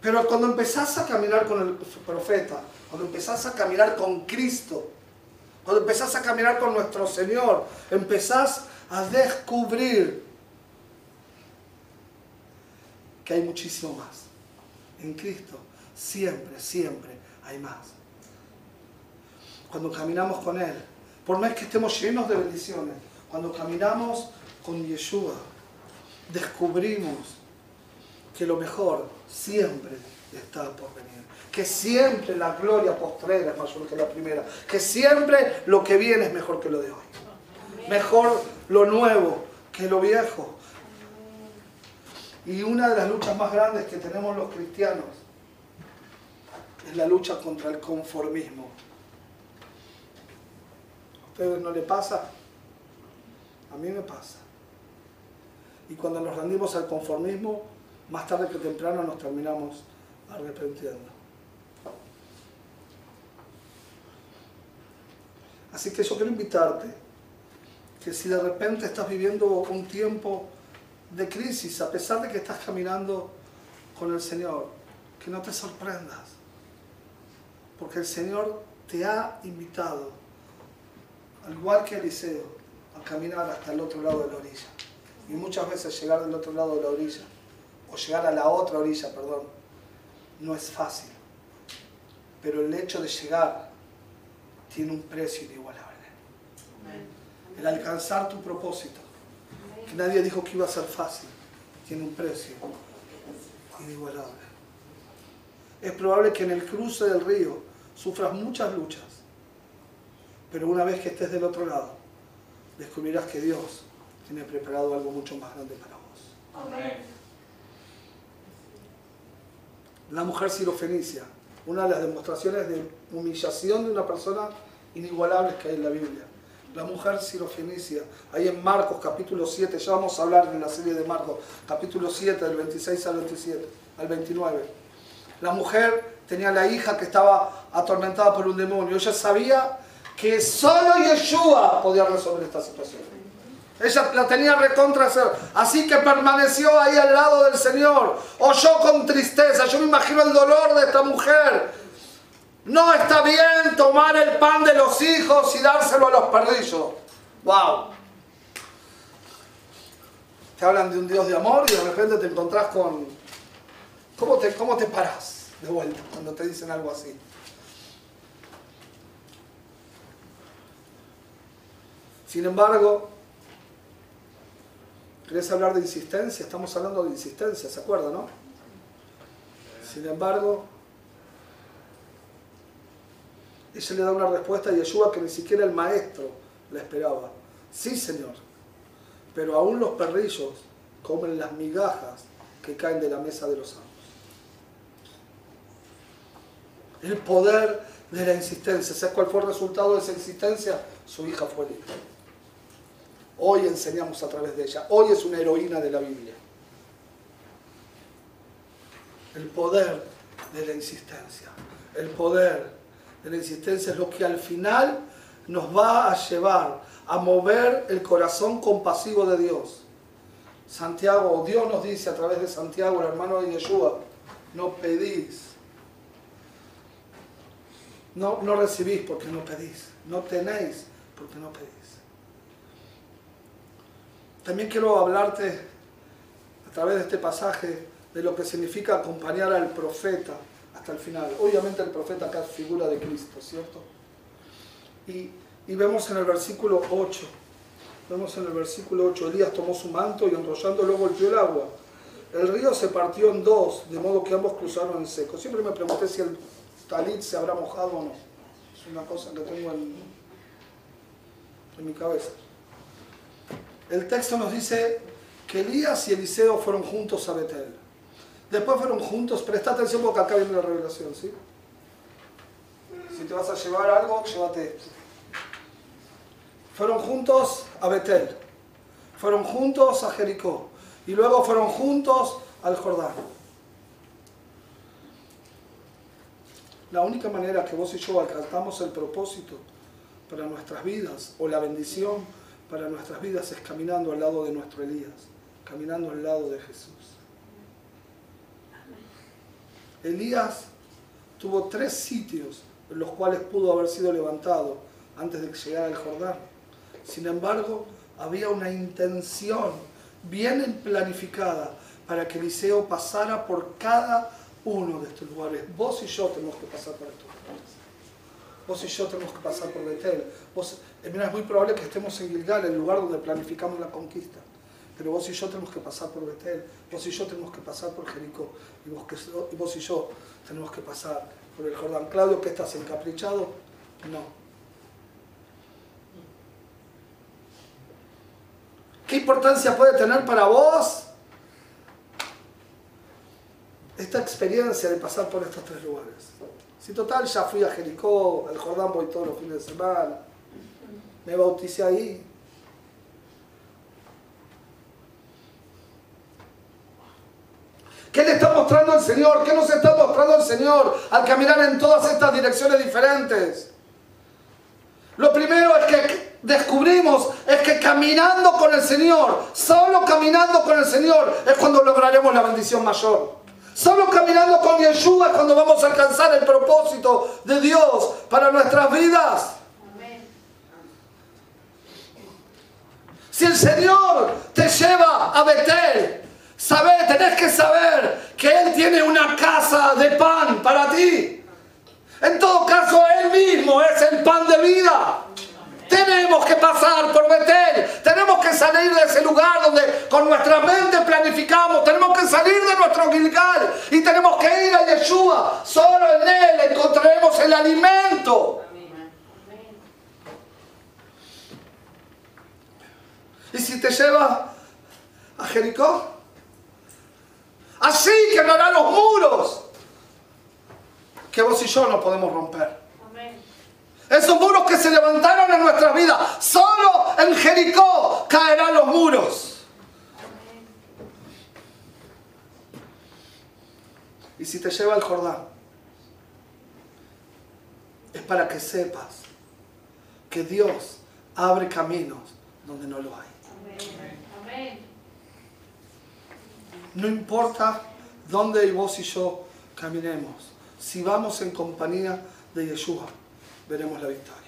Pero cuando empezás a caminar con el profeta, cuando empezás a caminar con Cristo, cuando empezás a caminar con nuestro Señor, empezás a descubrir que hay muchísimo más. En Cristo siempre, siempre hay más cuando caminamos con Él. Por más que estemos llenos de bendiciones, cuando caminamos con Yeshua, descubrimos que lo mejor siempre está por venir. Que siempre la gloria postrera es mayor que la primera. Que siempre lo que viene es mejor que lo de hoy. Mejor lo nuevo que lo viejo. Y una de las luchas más grandes que tenemos los cristianos es la lucha contra el conformismo ustedes no le pasa? A mí me pasa. Y cuando nos rendimos al conformismo, más tarde que temprano nos terminamos arrepintiendo. Así que yo quiero invitarte que si de repente estás viviendo un tiempo de crisis, a pesar de que estás caminando con el Señor, que no te sorprendas, porque el Señor te ha invitado al igual que Eliseo, a caminar hasta el otro lado de la orilla. Y muchas veces llegar del otro lado de la orilla, o llegar a la otra orilla, perdón, no es fácil. Pero el hecho de llegar tiene un precio inigualable. El alcanzar tu propósito, que nadie dijo que iba a ser fácil, tiene un precio inigualable. Es probable que en el cruce del río sufras muchas luchas pero una vez que estés del otro lado, descubrirás que Dios tiene preparado algo mucho más grande para vos. La mujer sirofenicia, una de las demostraciones de humillación de una persona inigualables que hay en la Biblia. La mujer sirofenicia, ahí en Marcos capítulo 7, ya vamos a hablar en la serie de Marcos, capítulo 7, del 26 al 27, al 29. La mujer tenía la hija que estaba atormentada por un demonio. Ella sabía que solo Yeshua podía resolver esta situación. Ella la tenía recontra. Así que permaneció ahí al lado del Señor. Oyó con tristeza. Yo me imagino el dolor de esta mujer. No está bien tomar el pan de los hijos y dárselo a los perrillos. ¡Wow! Te hablan de un Dios de amor y de repente te encontrás con... ¿Cómo te, cómo te paras de vuelta cuando te dicen algo así? Sin embargo, ¿querés hablar de insistencia? Estamos hablando de insistencia, ¿se acuerdan, no? Sin embargo, ella le da una respuesta a Yeshua que ni siquiera el maestro le esperaba. Sí, Señor, pero aún los perrillos comen las migajas que caen de la mesa de los amos. El poder de la insistencia. ¿Sabes cuál fue el resultado de esa insistencia? Su hija fue libre. Hoy enseñamos a través de ella. Hoy es una heroína de la Biblia. El poder de la insistencia. El poder de la insistencia es lo que al final nos va a llevar a mover el corazón compasivo de Dios. Santiago, Dios nos dice a través de Santiago, el hermano de Yeshua, no pedís. No, no recibís porque no pedís. No tenéis porque no pedís. También quiero hablarte a través de este pasaje de lo que significa acompañar al profeta hasta el final. Obviamente el profeta acá es figura de Cristo, ¿cierto? Y, y vemos en el versículo 8, vemos en el versículo 8, Elías tomó su manto y enrollándolo golpeó el agua. El río se partió en dos, de modo que ambos cruzaron en seco. Siempre me pregunté si el talit se habrá mojado o no. Es una cosa que tengo en, en mi cabeza. El texto nos dice que Elías y Eliseo fueron juntos a Betel. Después fueron juntos, presta atención porque acá viene la revelación, ¿sí? Si te vas a llevar algo, llévate esto. Fueron juntos a Betel, fueron juntos a Jericó y luego fueron juntos al Jordán. La única manera que vos y yo alcanzamos el propósito para nuestras vidas o la bendición para nuestras vidas es caminando al lado de nuestro Elías, caminando al lado de Jesús. Elías tuvo tres sitios en los cuales pudo haber sido levantado antes de que llegara al Jordán. Sin embargo, había una intención bien planificada para que Eliseo pasara por cada uno de estos lugares. Vos y yo tenemos que pasar por estos lugares. Vos y yo tenemos que pasar por Betel. Vos, eh, es muy probable que estemos en Gilgal, el lugar donde planificamos la conquista. Pero vos y yo tenemos que pasar por Betel, vos y yo tenemos que pasar por Jericó, y vos, y vos y yo tenemos que pasar por el Jordán. Claudio, ¿qué estás encaprichado? No. ¿Qué importancia puede tener para vos esta experiencia de pasar por estos tres lugares? Si total ya fui a Jericó, al Jordán voy todos los fines de semana, me bauticé ahí. ¿Qué le está mostrando el Señor? ¿Qué nos está mostrando el Señor al caminar en todas estas direcciones diferentes? Lo primero es que descubrimos es que caminando con el Señor, solo caminando con el Señor es cuando lograremos la bendición mayor. Solo caminando con Yeshua es cuando vamos a alcanzar el propósito de Dios para nuestras vidas. Si el Señor te lleva a Betel, saber, tenés que saber que Él tiene una casa de pan para ti. En todo caso, Él mismo es el pan de vida. Tenemos que pasar por Betel, tenemos que salir de ese lugar donde con nuestra mente planificamos, tenemos que salir de nuestro Gilgal y tenemos que ir a Yeshua. Solo en Él encontraremos el alimento. ¿Y si te lleva a Jericó? Así quebrará los muros que vos y yo no podemos romper. Esos muros que se levantaron en nuestras vidas, solo en Jericó caerán los muros. Y si te lleva al Jordán, es para que sepas que Dios abre caminos donde no lo hay. No importa dónde vos y yo caminemos, si vamos en compañía de Yeshua, veremos la victoria.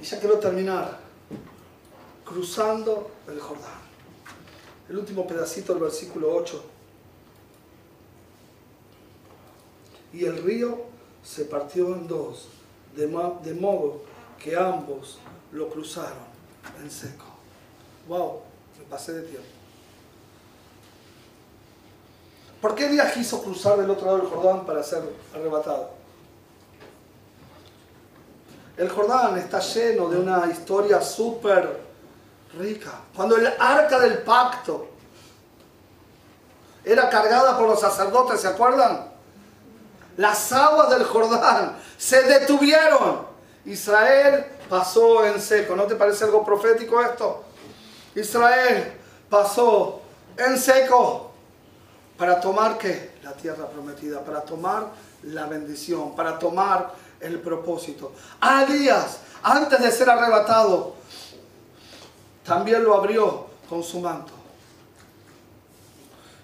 Y ya quiero terminar cruzando el Jordán. El último pedacito del versículo 8. Y el río se partió en dos, de, de modo que ambos lo cruzaron en seco. ¡Wow! Me pasé de tiempo. ¿Por qué Elías quiso cruzar del otro lado del Jordán para ser arrebatado? El Jordán está lleno de una historia súper rica. Cuando el arca del pacto era cargada por los sacerdotes, ¿se acuerdan? Las aguas del Jordán se detuvieron. Israel pasó en seco. ¿No te parece algo profético esto? Israel pasó en seco para tomar qué? La tierra prometida, para tomar la bendición, para tomar el propósito. A Elías, antes de ser arrebatado, también lo abrió con su manto.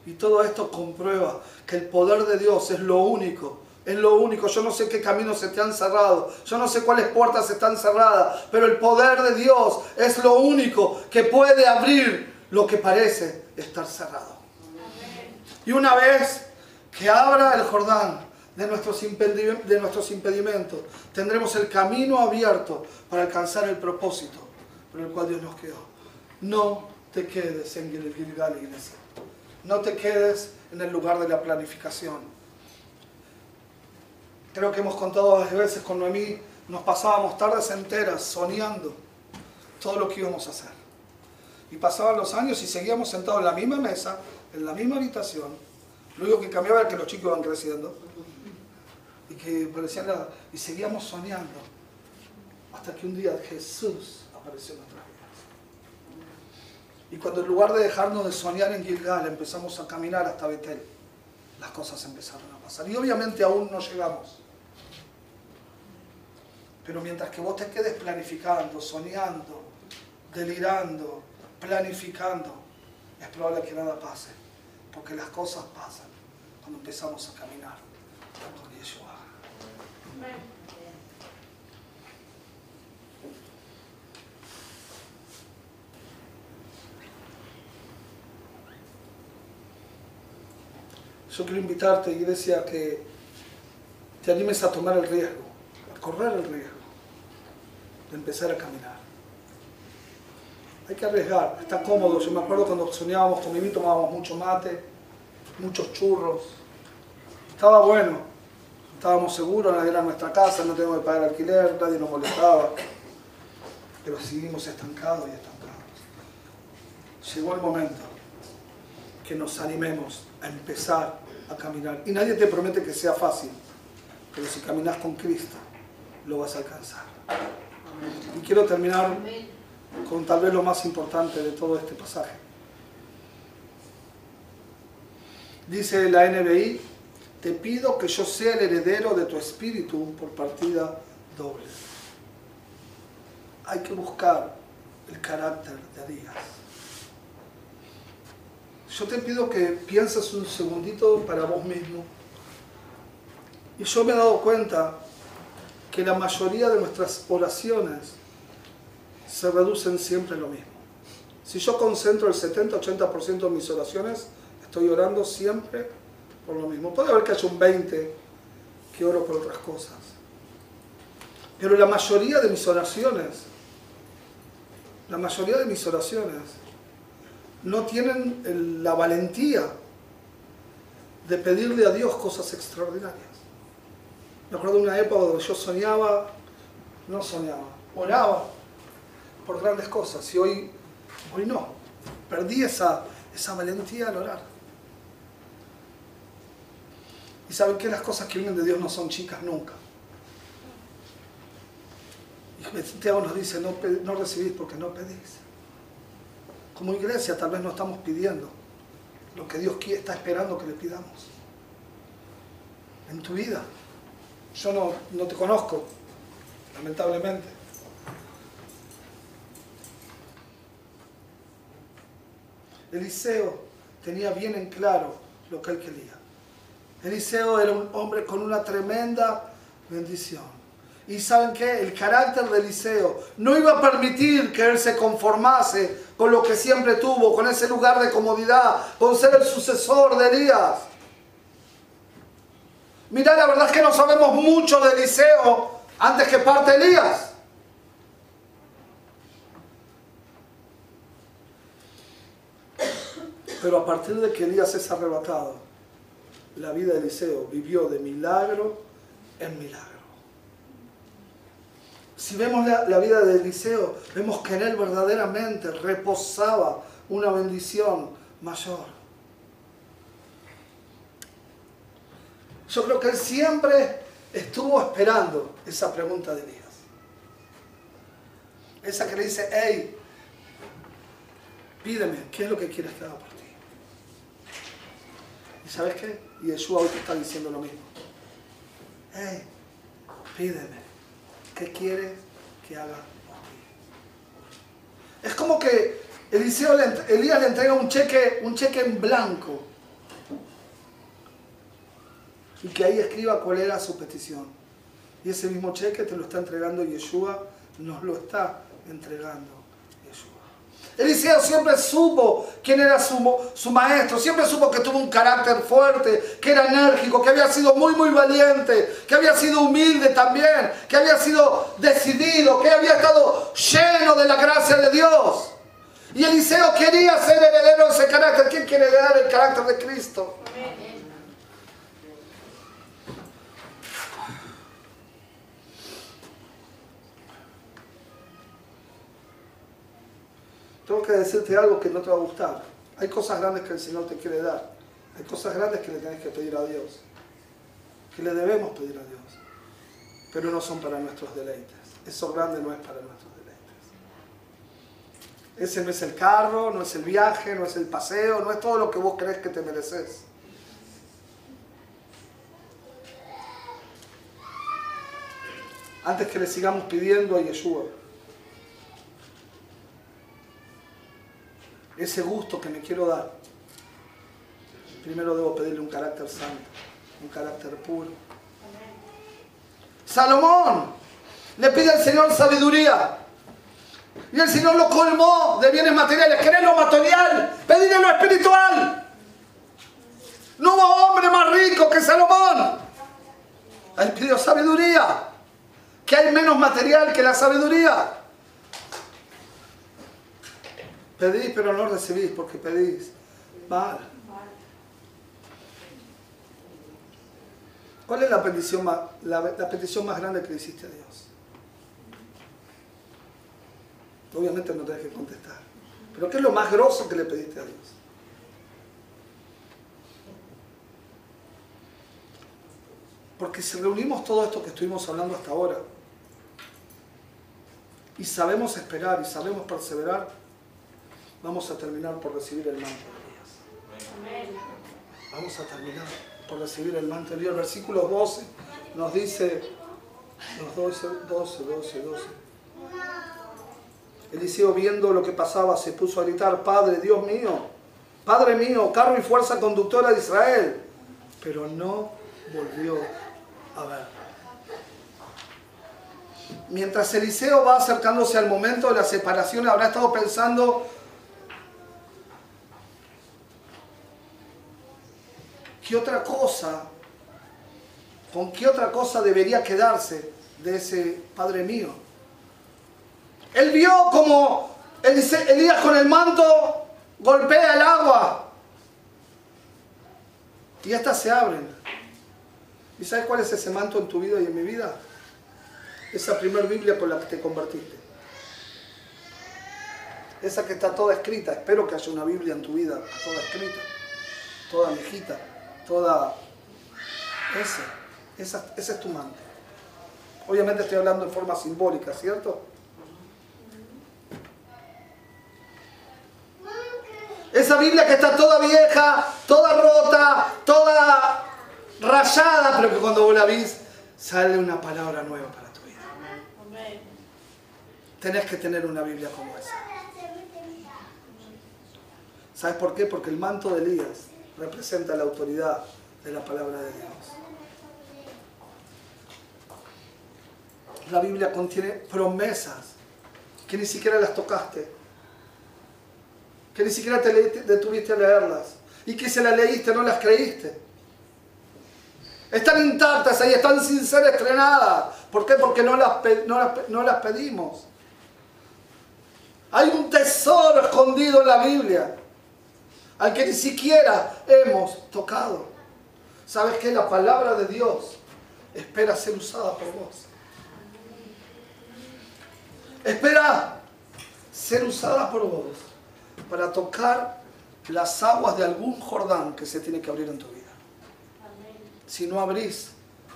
Y todo esto comprueba que el poder de Dios es lo único, es lo único. Yo no sé qué caminos se te han cerrado, yo no sé cuáles puertas están cerradas, pero el poder de Dios es lo único que puede abrir lo que parece estar cerrado. Y una vez que abra el Jordán de nuestros, impedimentos, tendremos el camino abierto para alcanzar el propósito por el cual Dios nos quedó. No te quedes en Gilgal, iglesia. No te quedes en el lugar de la planificación. Creo que hemos contado varias veces con Noemí, nos pasábamos tardes enteras soñando todo lo que íbamos a hacer. Y pasaban los años y seguíamos sentados en la misma mesa, en la misma habitación. Lo único que cambiaba era que los chicos iban creciendo. Y que parecían nada. Y seguíamos soñando. Hasta que un día Jesús apareció en nuestras vidas. Y cuando en lugar de dejarnos de soñar en Gilgal empezamos a caminar hasta Betel, las cosas empezaron a pasar. Y obviamente aún no llegamos. Pero mientras que vos te quedes planificando, soñando, delirando, planificando, es probable que nada pase. Porque las cosas pasan cuando empezamos a caminar con Yeshua. Yo quiero invitarte, iglesia, a que te animes a tomar el riesgo, a correr el riesgo de empezar a caminar. Hay que arriesgar, está cómodo. Yo me acuerdo cuando soñábamos con mi tomábamos mucho mate, muchos churros. Estaba bueno, estábamos seguros, nadie era nuestra casa, no teníamos que pagar alquiler, nadie nos molestaba. Pero seguimos estancados y estancados. Llegó el momento que nos animemos a empezar a caminar. Y nadie te promete que sea fácil, pero si caminas con Cristo, lo vas a alcanzar. Y quiero terminar con tal vez lo más importante de todo este pasaje. Dice la NBI, te pido que yo sea el heredero de tu espíritu por partida doble. Hay que buscar el carácter de Díaz. Yo te pido que pienses un segundito para vos mismo. Y yo me he dado cuenta que la mayoría de nuestras oraciones se reducen siempre a lo mismo. Si yo concentro el 70-80% de mis oraciones, estoy orando siempre por lo mismo. Puede haber que haya un 20% que oro por otras cosas. Pero la mayoría de mis oraciones, la mayoría de mis oraciones no tienen la valentía de pedirle a Dios cosas extraordinarias. Me acuerdo de una época donde yo soñaba, no soñaba, oraba por grandes cosas y hoy, hoy no. Perdí esa, esa valentía al orar. Y saben que las cosas que vienen de Dios no son chicas nunca. Y Santiago nos dice, no, no recibís porque no pedís. Como iglesia tal vez no estamos pidiendo lo que Dios está esperando que le pidamos. En tu vida. Yo no, no te conozco, lamentablemente. Eliseo tenía bien en claro lo que él quería. Eliseo era un hombre con una tremenda bendición. Y saben qué, el carácter de Eliseo no iba a permitir que él se conformase con lo que siempre tuvo, con ese lugar de comodidad, con ser el sucesor de Elías. Mirá, la verdad es que no sabemos mucho de Eliseo antes que parte Elías. Pero a partir de que Elías es arrebatado, la vida de Eliseo vivió de milagro en milagro. Si vemos la, vida de Eliseo, vemos que en él verdaderamente reposaba una bendición mayor. Yo creo que él siempre estuvo esperando esa pregunta de Elías. Esa que le dice, hey, pídeme, ¿qué es lo que quieres que haga? ¿Y sabes qué? Yeshua hoy te está diciendo lo mismo. Hey, pídeme, ¿qué quieres que haga? Es como que Eliseo Elías le entrega un cheque, un cheque en blanco y que ahí escriba cuál era su petición. Y ese mismo cheque te lo está entregando Yeshua, nos lo está entregando. Eliseo siempre supo quién era su, su maestro, siempre supo que tuvo un carácter fuerte, que era enérgico, que había sido muy, muy valiente, que había sido humilde también, que había sido decidido, que había estado lleno de la gracia de Dios. Y Eliseo quería ser heredero de ese carácter. ¿Quién quiere heredar el carácter de Cristo? Tengo que decirte algo que no te va a gustar. Hay cosas grandes que el Señor te quiere dar. Hay cosas grandes que le tenés que pedir a Dios. Que le debemos pedir a Dios. Pero no son para nuestros deleites. Eso grande no es para nuestros deleites. Ese no es el carro, no es el viaje, no es el paseo, no es todo lo que vos crees que te mereces. Antes que le sigamos pidiendo a Yeshua, ese gusto que me quiero dar, primero debo pedirle un carácter santo, un carácter puro. Salomón le pide al Señor sabiduría. Y el Señor lo colmó de bienes materiales. ¿Querés lo material? Pedile lo espiritual. No hubo hombre más rico que Salomón. Él pidió sabiduría. Que hay menos material que la sabiduría. Pedís pero no recibís porque pedís mal. ¿Cuál es la petición más, la, petición más grande que hiciste a Dios? Obviamente no tenés que contestar. Pero ¿qué es lo más grosso que le pediste a Dios? Porque si reunimos todo esto que estuvimos hablando hasta ahora y sabemos esperar y sabemos perseverar, vamos a terminar por recibir el manto de Elías. Vamos a terminar por recibir el manto de Elías. El versículo 12 nos dice, los 12, 12, 12, 12. Eliseo viendo lo que pasaba se puso a gritar, Padre, Dios mío, Padre mío, carro y fuerza conductora de Israel. Pero no volvió a ver. Mientras Eliseo va acercándose al momento de la separación, habrá estado pensando, ¿qué otra cosa, con qué otra cosa debería quedarse de ese Padre mío? Él vio como Elías con el manto golpea el agua y estas se abren. ¿Y sabes cuál es ese manto en tu vida y en mi vida? Esa primer Biblia con la que te convertiste. Esa que está toda escrita. Espero que haya una Biblia en tu vida toda escrita. Toda viejita. Toda... Ese. Esa, ese es tu manto. Obviamente estoy hablando en forma simbólica, ¿cierto? Esa Biblia que está toda vieja, toda rota, toda rayada, pero que cuando vos la vis sale una palabra nueva para tu vida. Tenés que tener una Biblia como esa. ¿Sabes por qué? Porque el manto de Elías representa la autoridad de la palabra de Dios. La Biblia contiene promesas que ni siquiera las tocaste, que ni siquiera te detuviste a leerlas y que si las leíste no las creíste. Están intactas ahí, están sin ser estrenadas. ¿Por qué? Porque no las, no las no las pedimos. Hay un tesoro escondido en la Biblia. Al que ni siquiera hemos tocado. ¿Sabes que La palabra de Dios espera ser usada por vos. Espera ser usada por vos para tocar las aguas de algún Jordán que se tiene que abrir en tu vida. Si no abrís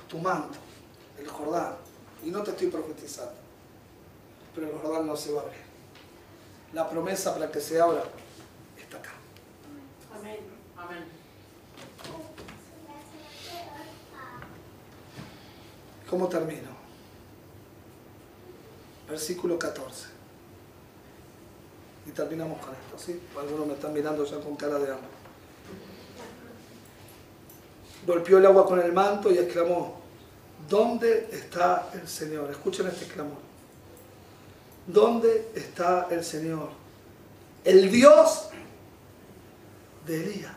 tu manto, el Jordán, y no te estoy profetizando, pero el Jordán no se va a abrir. La promesa para que se abra. Amén. Amén. ¿Cómo termino? Versículo 14. Y terminamos con esto, ¿sí? Algunos me están mirando ya con cara de hambre. Golpeó el agua con el manto y exclamó, ¿dónde está el Señor? Escuchen este clamor. ¿Dónde está el Señor? El Dios de Elías.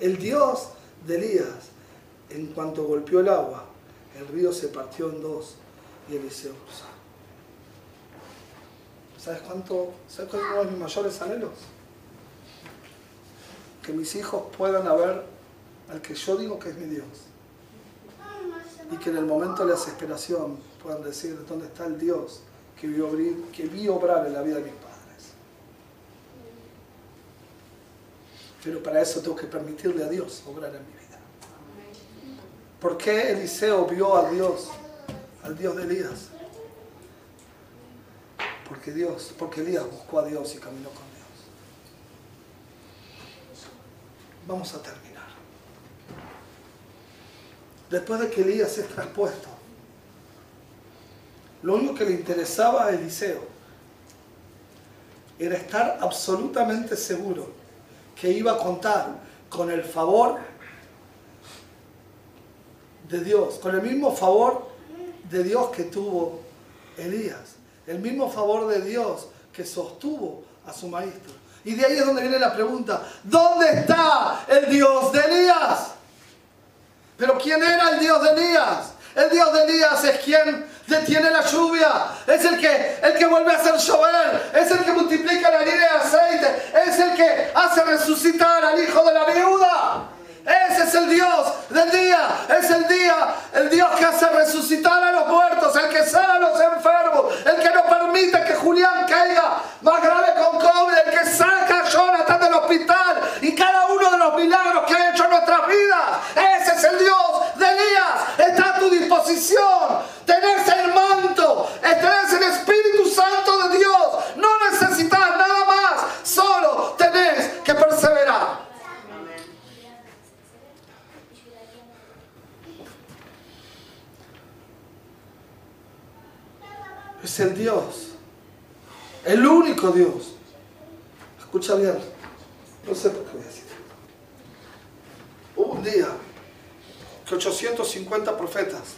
El Dios de Elías. En cuanto golpeó el agua, el río se partió en dos y Eliseo cruzó. ¿Sabes cuánto? ¿Sabes cuál es uno de mis mayores anhelos? Que mis hijos puedan ver al que yo digo que es mi Dios. Y que en el momento de la desesperación puedan decir dónde está el Dios que vi, obrar, que vi obrar en la vida de mis padres. Pero para eso tengo que permitirle a Dios obrar en mi vida. ¿Por qué Eliseo vio a Dios, al Dios de Elías? Porque Dios, porque Elías buscó a Dios y caminó con Dios. Vamos a terminar. Después de que Elías es traspuesto, lo único que le interesaba a Eliseo era estar absolutamente seguro que iba a contar con el favor de Dios, con el mismo favor de Dios que tuvo Elías, el mismo favor de Dios que sostuvo a su maestro. Y de ahí es donde viene la pregunta, ¿dónde está el Dios de Elías? Pero ¿quién era el Dios de Elías? El Dios de Elías es quien detiene la lluvia, es el que, el que vuelve a hacer llover, es el que multiplica la harina de aceite, es el que hace resucitar al hijo de la viuda. Ese es el Dios del día, es el día, el Dios que hace resucitar a los muertos, el que sana a los enfermos, el que no permite que Julián caiga más grave con COVID, el que saca a Jonathan del hospital y cada uno de los milagros que ha hecho en nuestras vidas. Ese es el Dios de Elías, está a tu disposición. Tenés el manto, tenés el Espíritu Santo de Dios, no necesitas nada más, solo tenés que perseverar. Es el Dios, el único Dios. Escucha bien, no sé por qué voy a decir. Hubo un día que 850 profetas,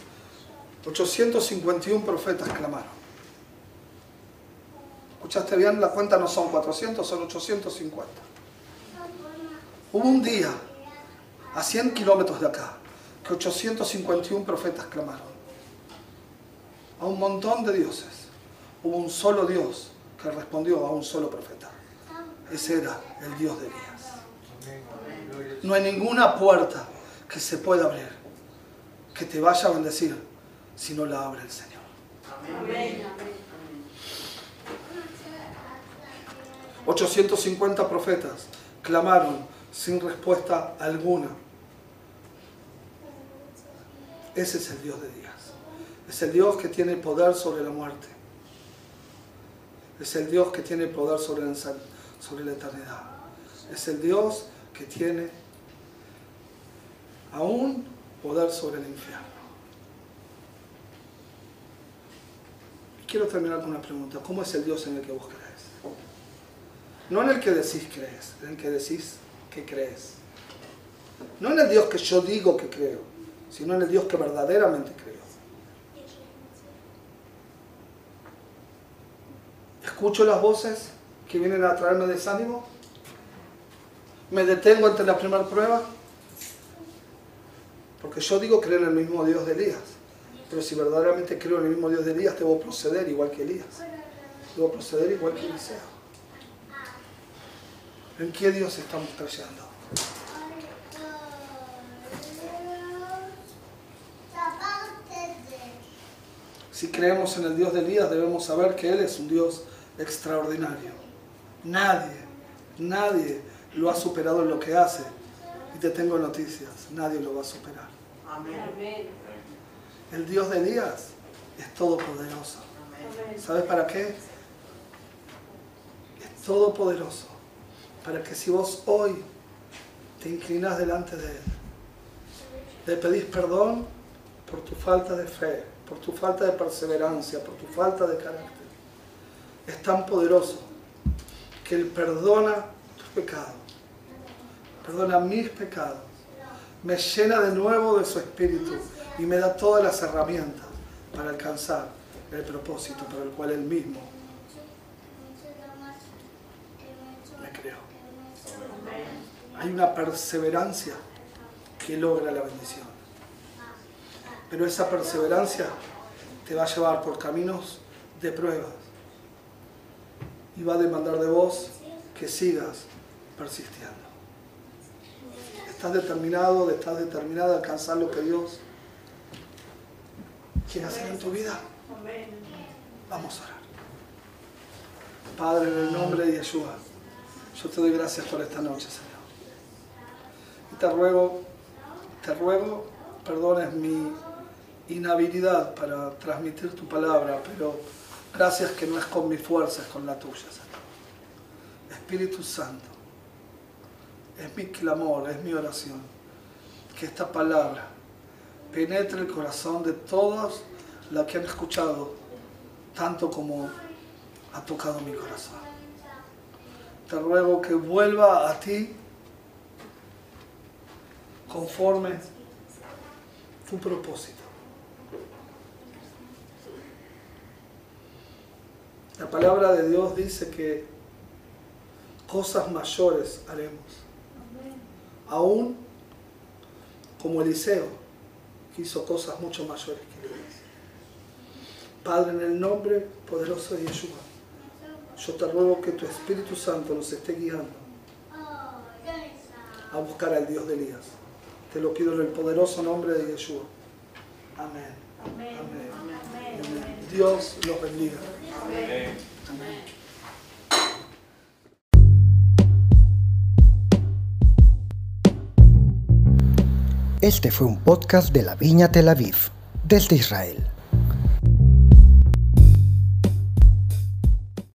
851 profetas clamaron. ¿Escuchaste bien? La cuenta no son 400, son 850. Hubo un día, a 100 kilómetros de acá, que 851 profetas clamaron a un montón de dioses. Hubo un solo Dios que respondió a un solo profeta. Ese era el Dios de Elías. No hay ninguna puerta que se pueda abrir que te vaya a bendecir si no la abre el Señor. Amén. 850 profetas clamaron sin respuesta alguna. Ese es el Dios de Días. Es el Dios que tiene poder sobre la muerte. Es el Dios que tiene poder sobre la, eternidad. Es el Dios que tiene aún poder sobre el infierno. Quiero terminar con una pregunta. ¿Cómo es el Dios en el que vos crees? No en el que decís crees, en el que decís que crees. No en el Dios que yo digo que creo, sino en el Dios que verdaderamente creo. Escucho las voces que vienen a traerme desánimo, me detengo ante la primera prueba, porque yo digo creer en el mismo Dios de Elías, pero si verdaderamente creo en el mismo Dios de Elías, debo proceder igual que Elías, debo proceder igual que Eliseo. ¿En qué Dios estamos creyendo? Si creemos en el Dios de Elías, debemos saber que Él es un Dios extraordinario. Nadie, nadie lo ha superado en lo que hace. Y te tengo noticias, nadie lo va a superar. Amén. El Dios de Elías es todopoderoso. ¿Sabes para qué? Es todopoderoso. Para que si vos hoy te inclinas delante de Él, le pedís perdón por tu falta de fe, por tu falta de perseverancia, por tu falta de carácter, es tan poderoso que Él perdona tus pecados, perdona mis pecados, me llena de nuevo de su espíritu y me da todas las herramientas para alcanzar el propósito para el cual Él mismo me creó. Hay una perseverancia que logra la bendición. Pero esa perseverancia te va a llevar por caminos de pruebas y va a demandar de vos que sigas persistiendo. ¿Estás determinado, estás determinada a alcanzar lo que Dios quiere hacer en tu vida? Vamos a orar. Padre, en el nombre de Yeshua, yo te doy gracias por esta noche, Señor. Y te ruego, te ruego, perdones mi inhabilidad para transmitir tu palabra, pero gracias que no es con mi fuerza, es con la tuya, Señor. Espíritu Santo, es mi clamor, es mi oración, que esta palabra penetre el corazón de todos los que han escuchado, tanto como ha tocado mi corazón. Te ruego que vuelva a ti conforme tu propósito. La palabra de Dios dice que cosas mayores haremos. Aún como Eliseo, que hizo cosas mucho mayores que Elías. Padre, en el nombre poderoso de Yeshua, yo te ruego que tu Espíritu Santo nos esté guiando a buscar al Dios de Elías. Te lo pido en el poderoso nombre de Yeshua. Amén. Amén. Dios los bendiga. Este fue un podcast de la Viña Tel Aviv, desde Israel.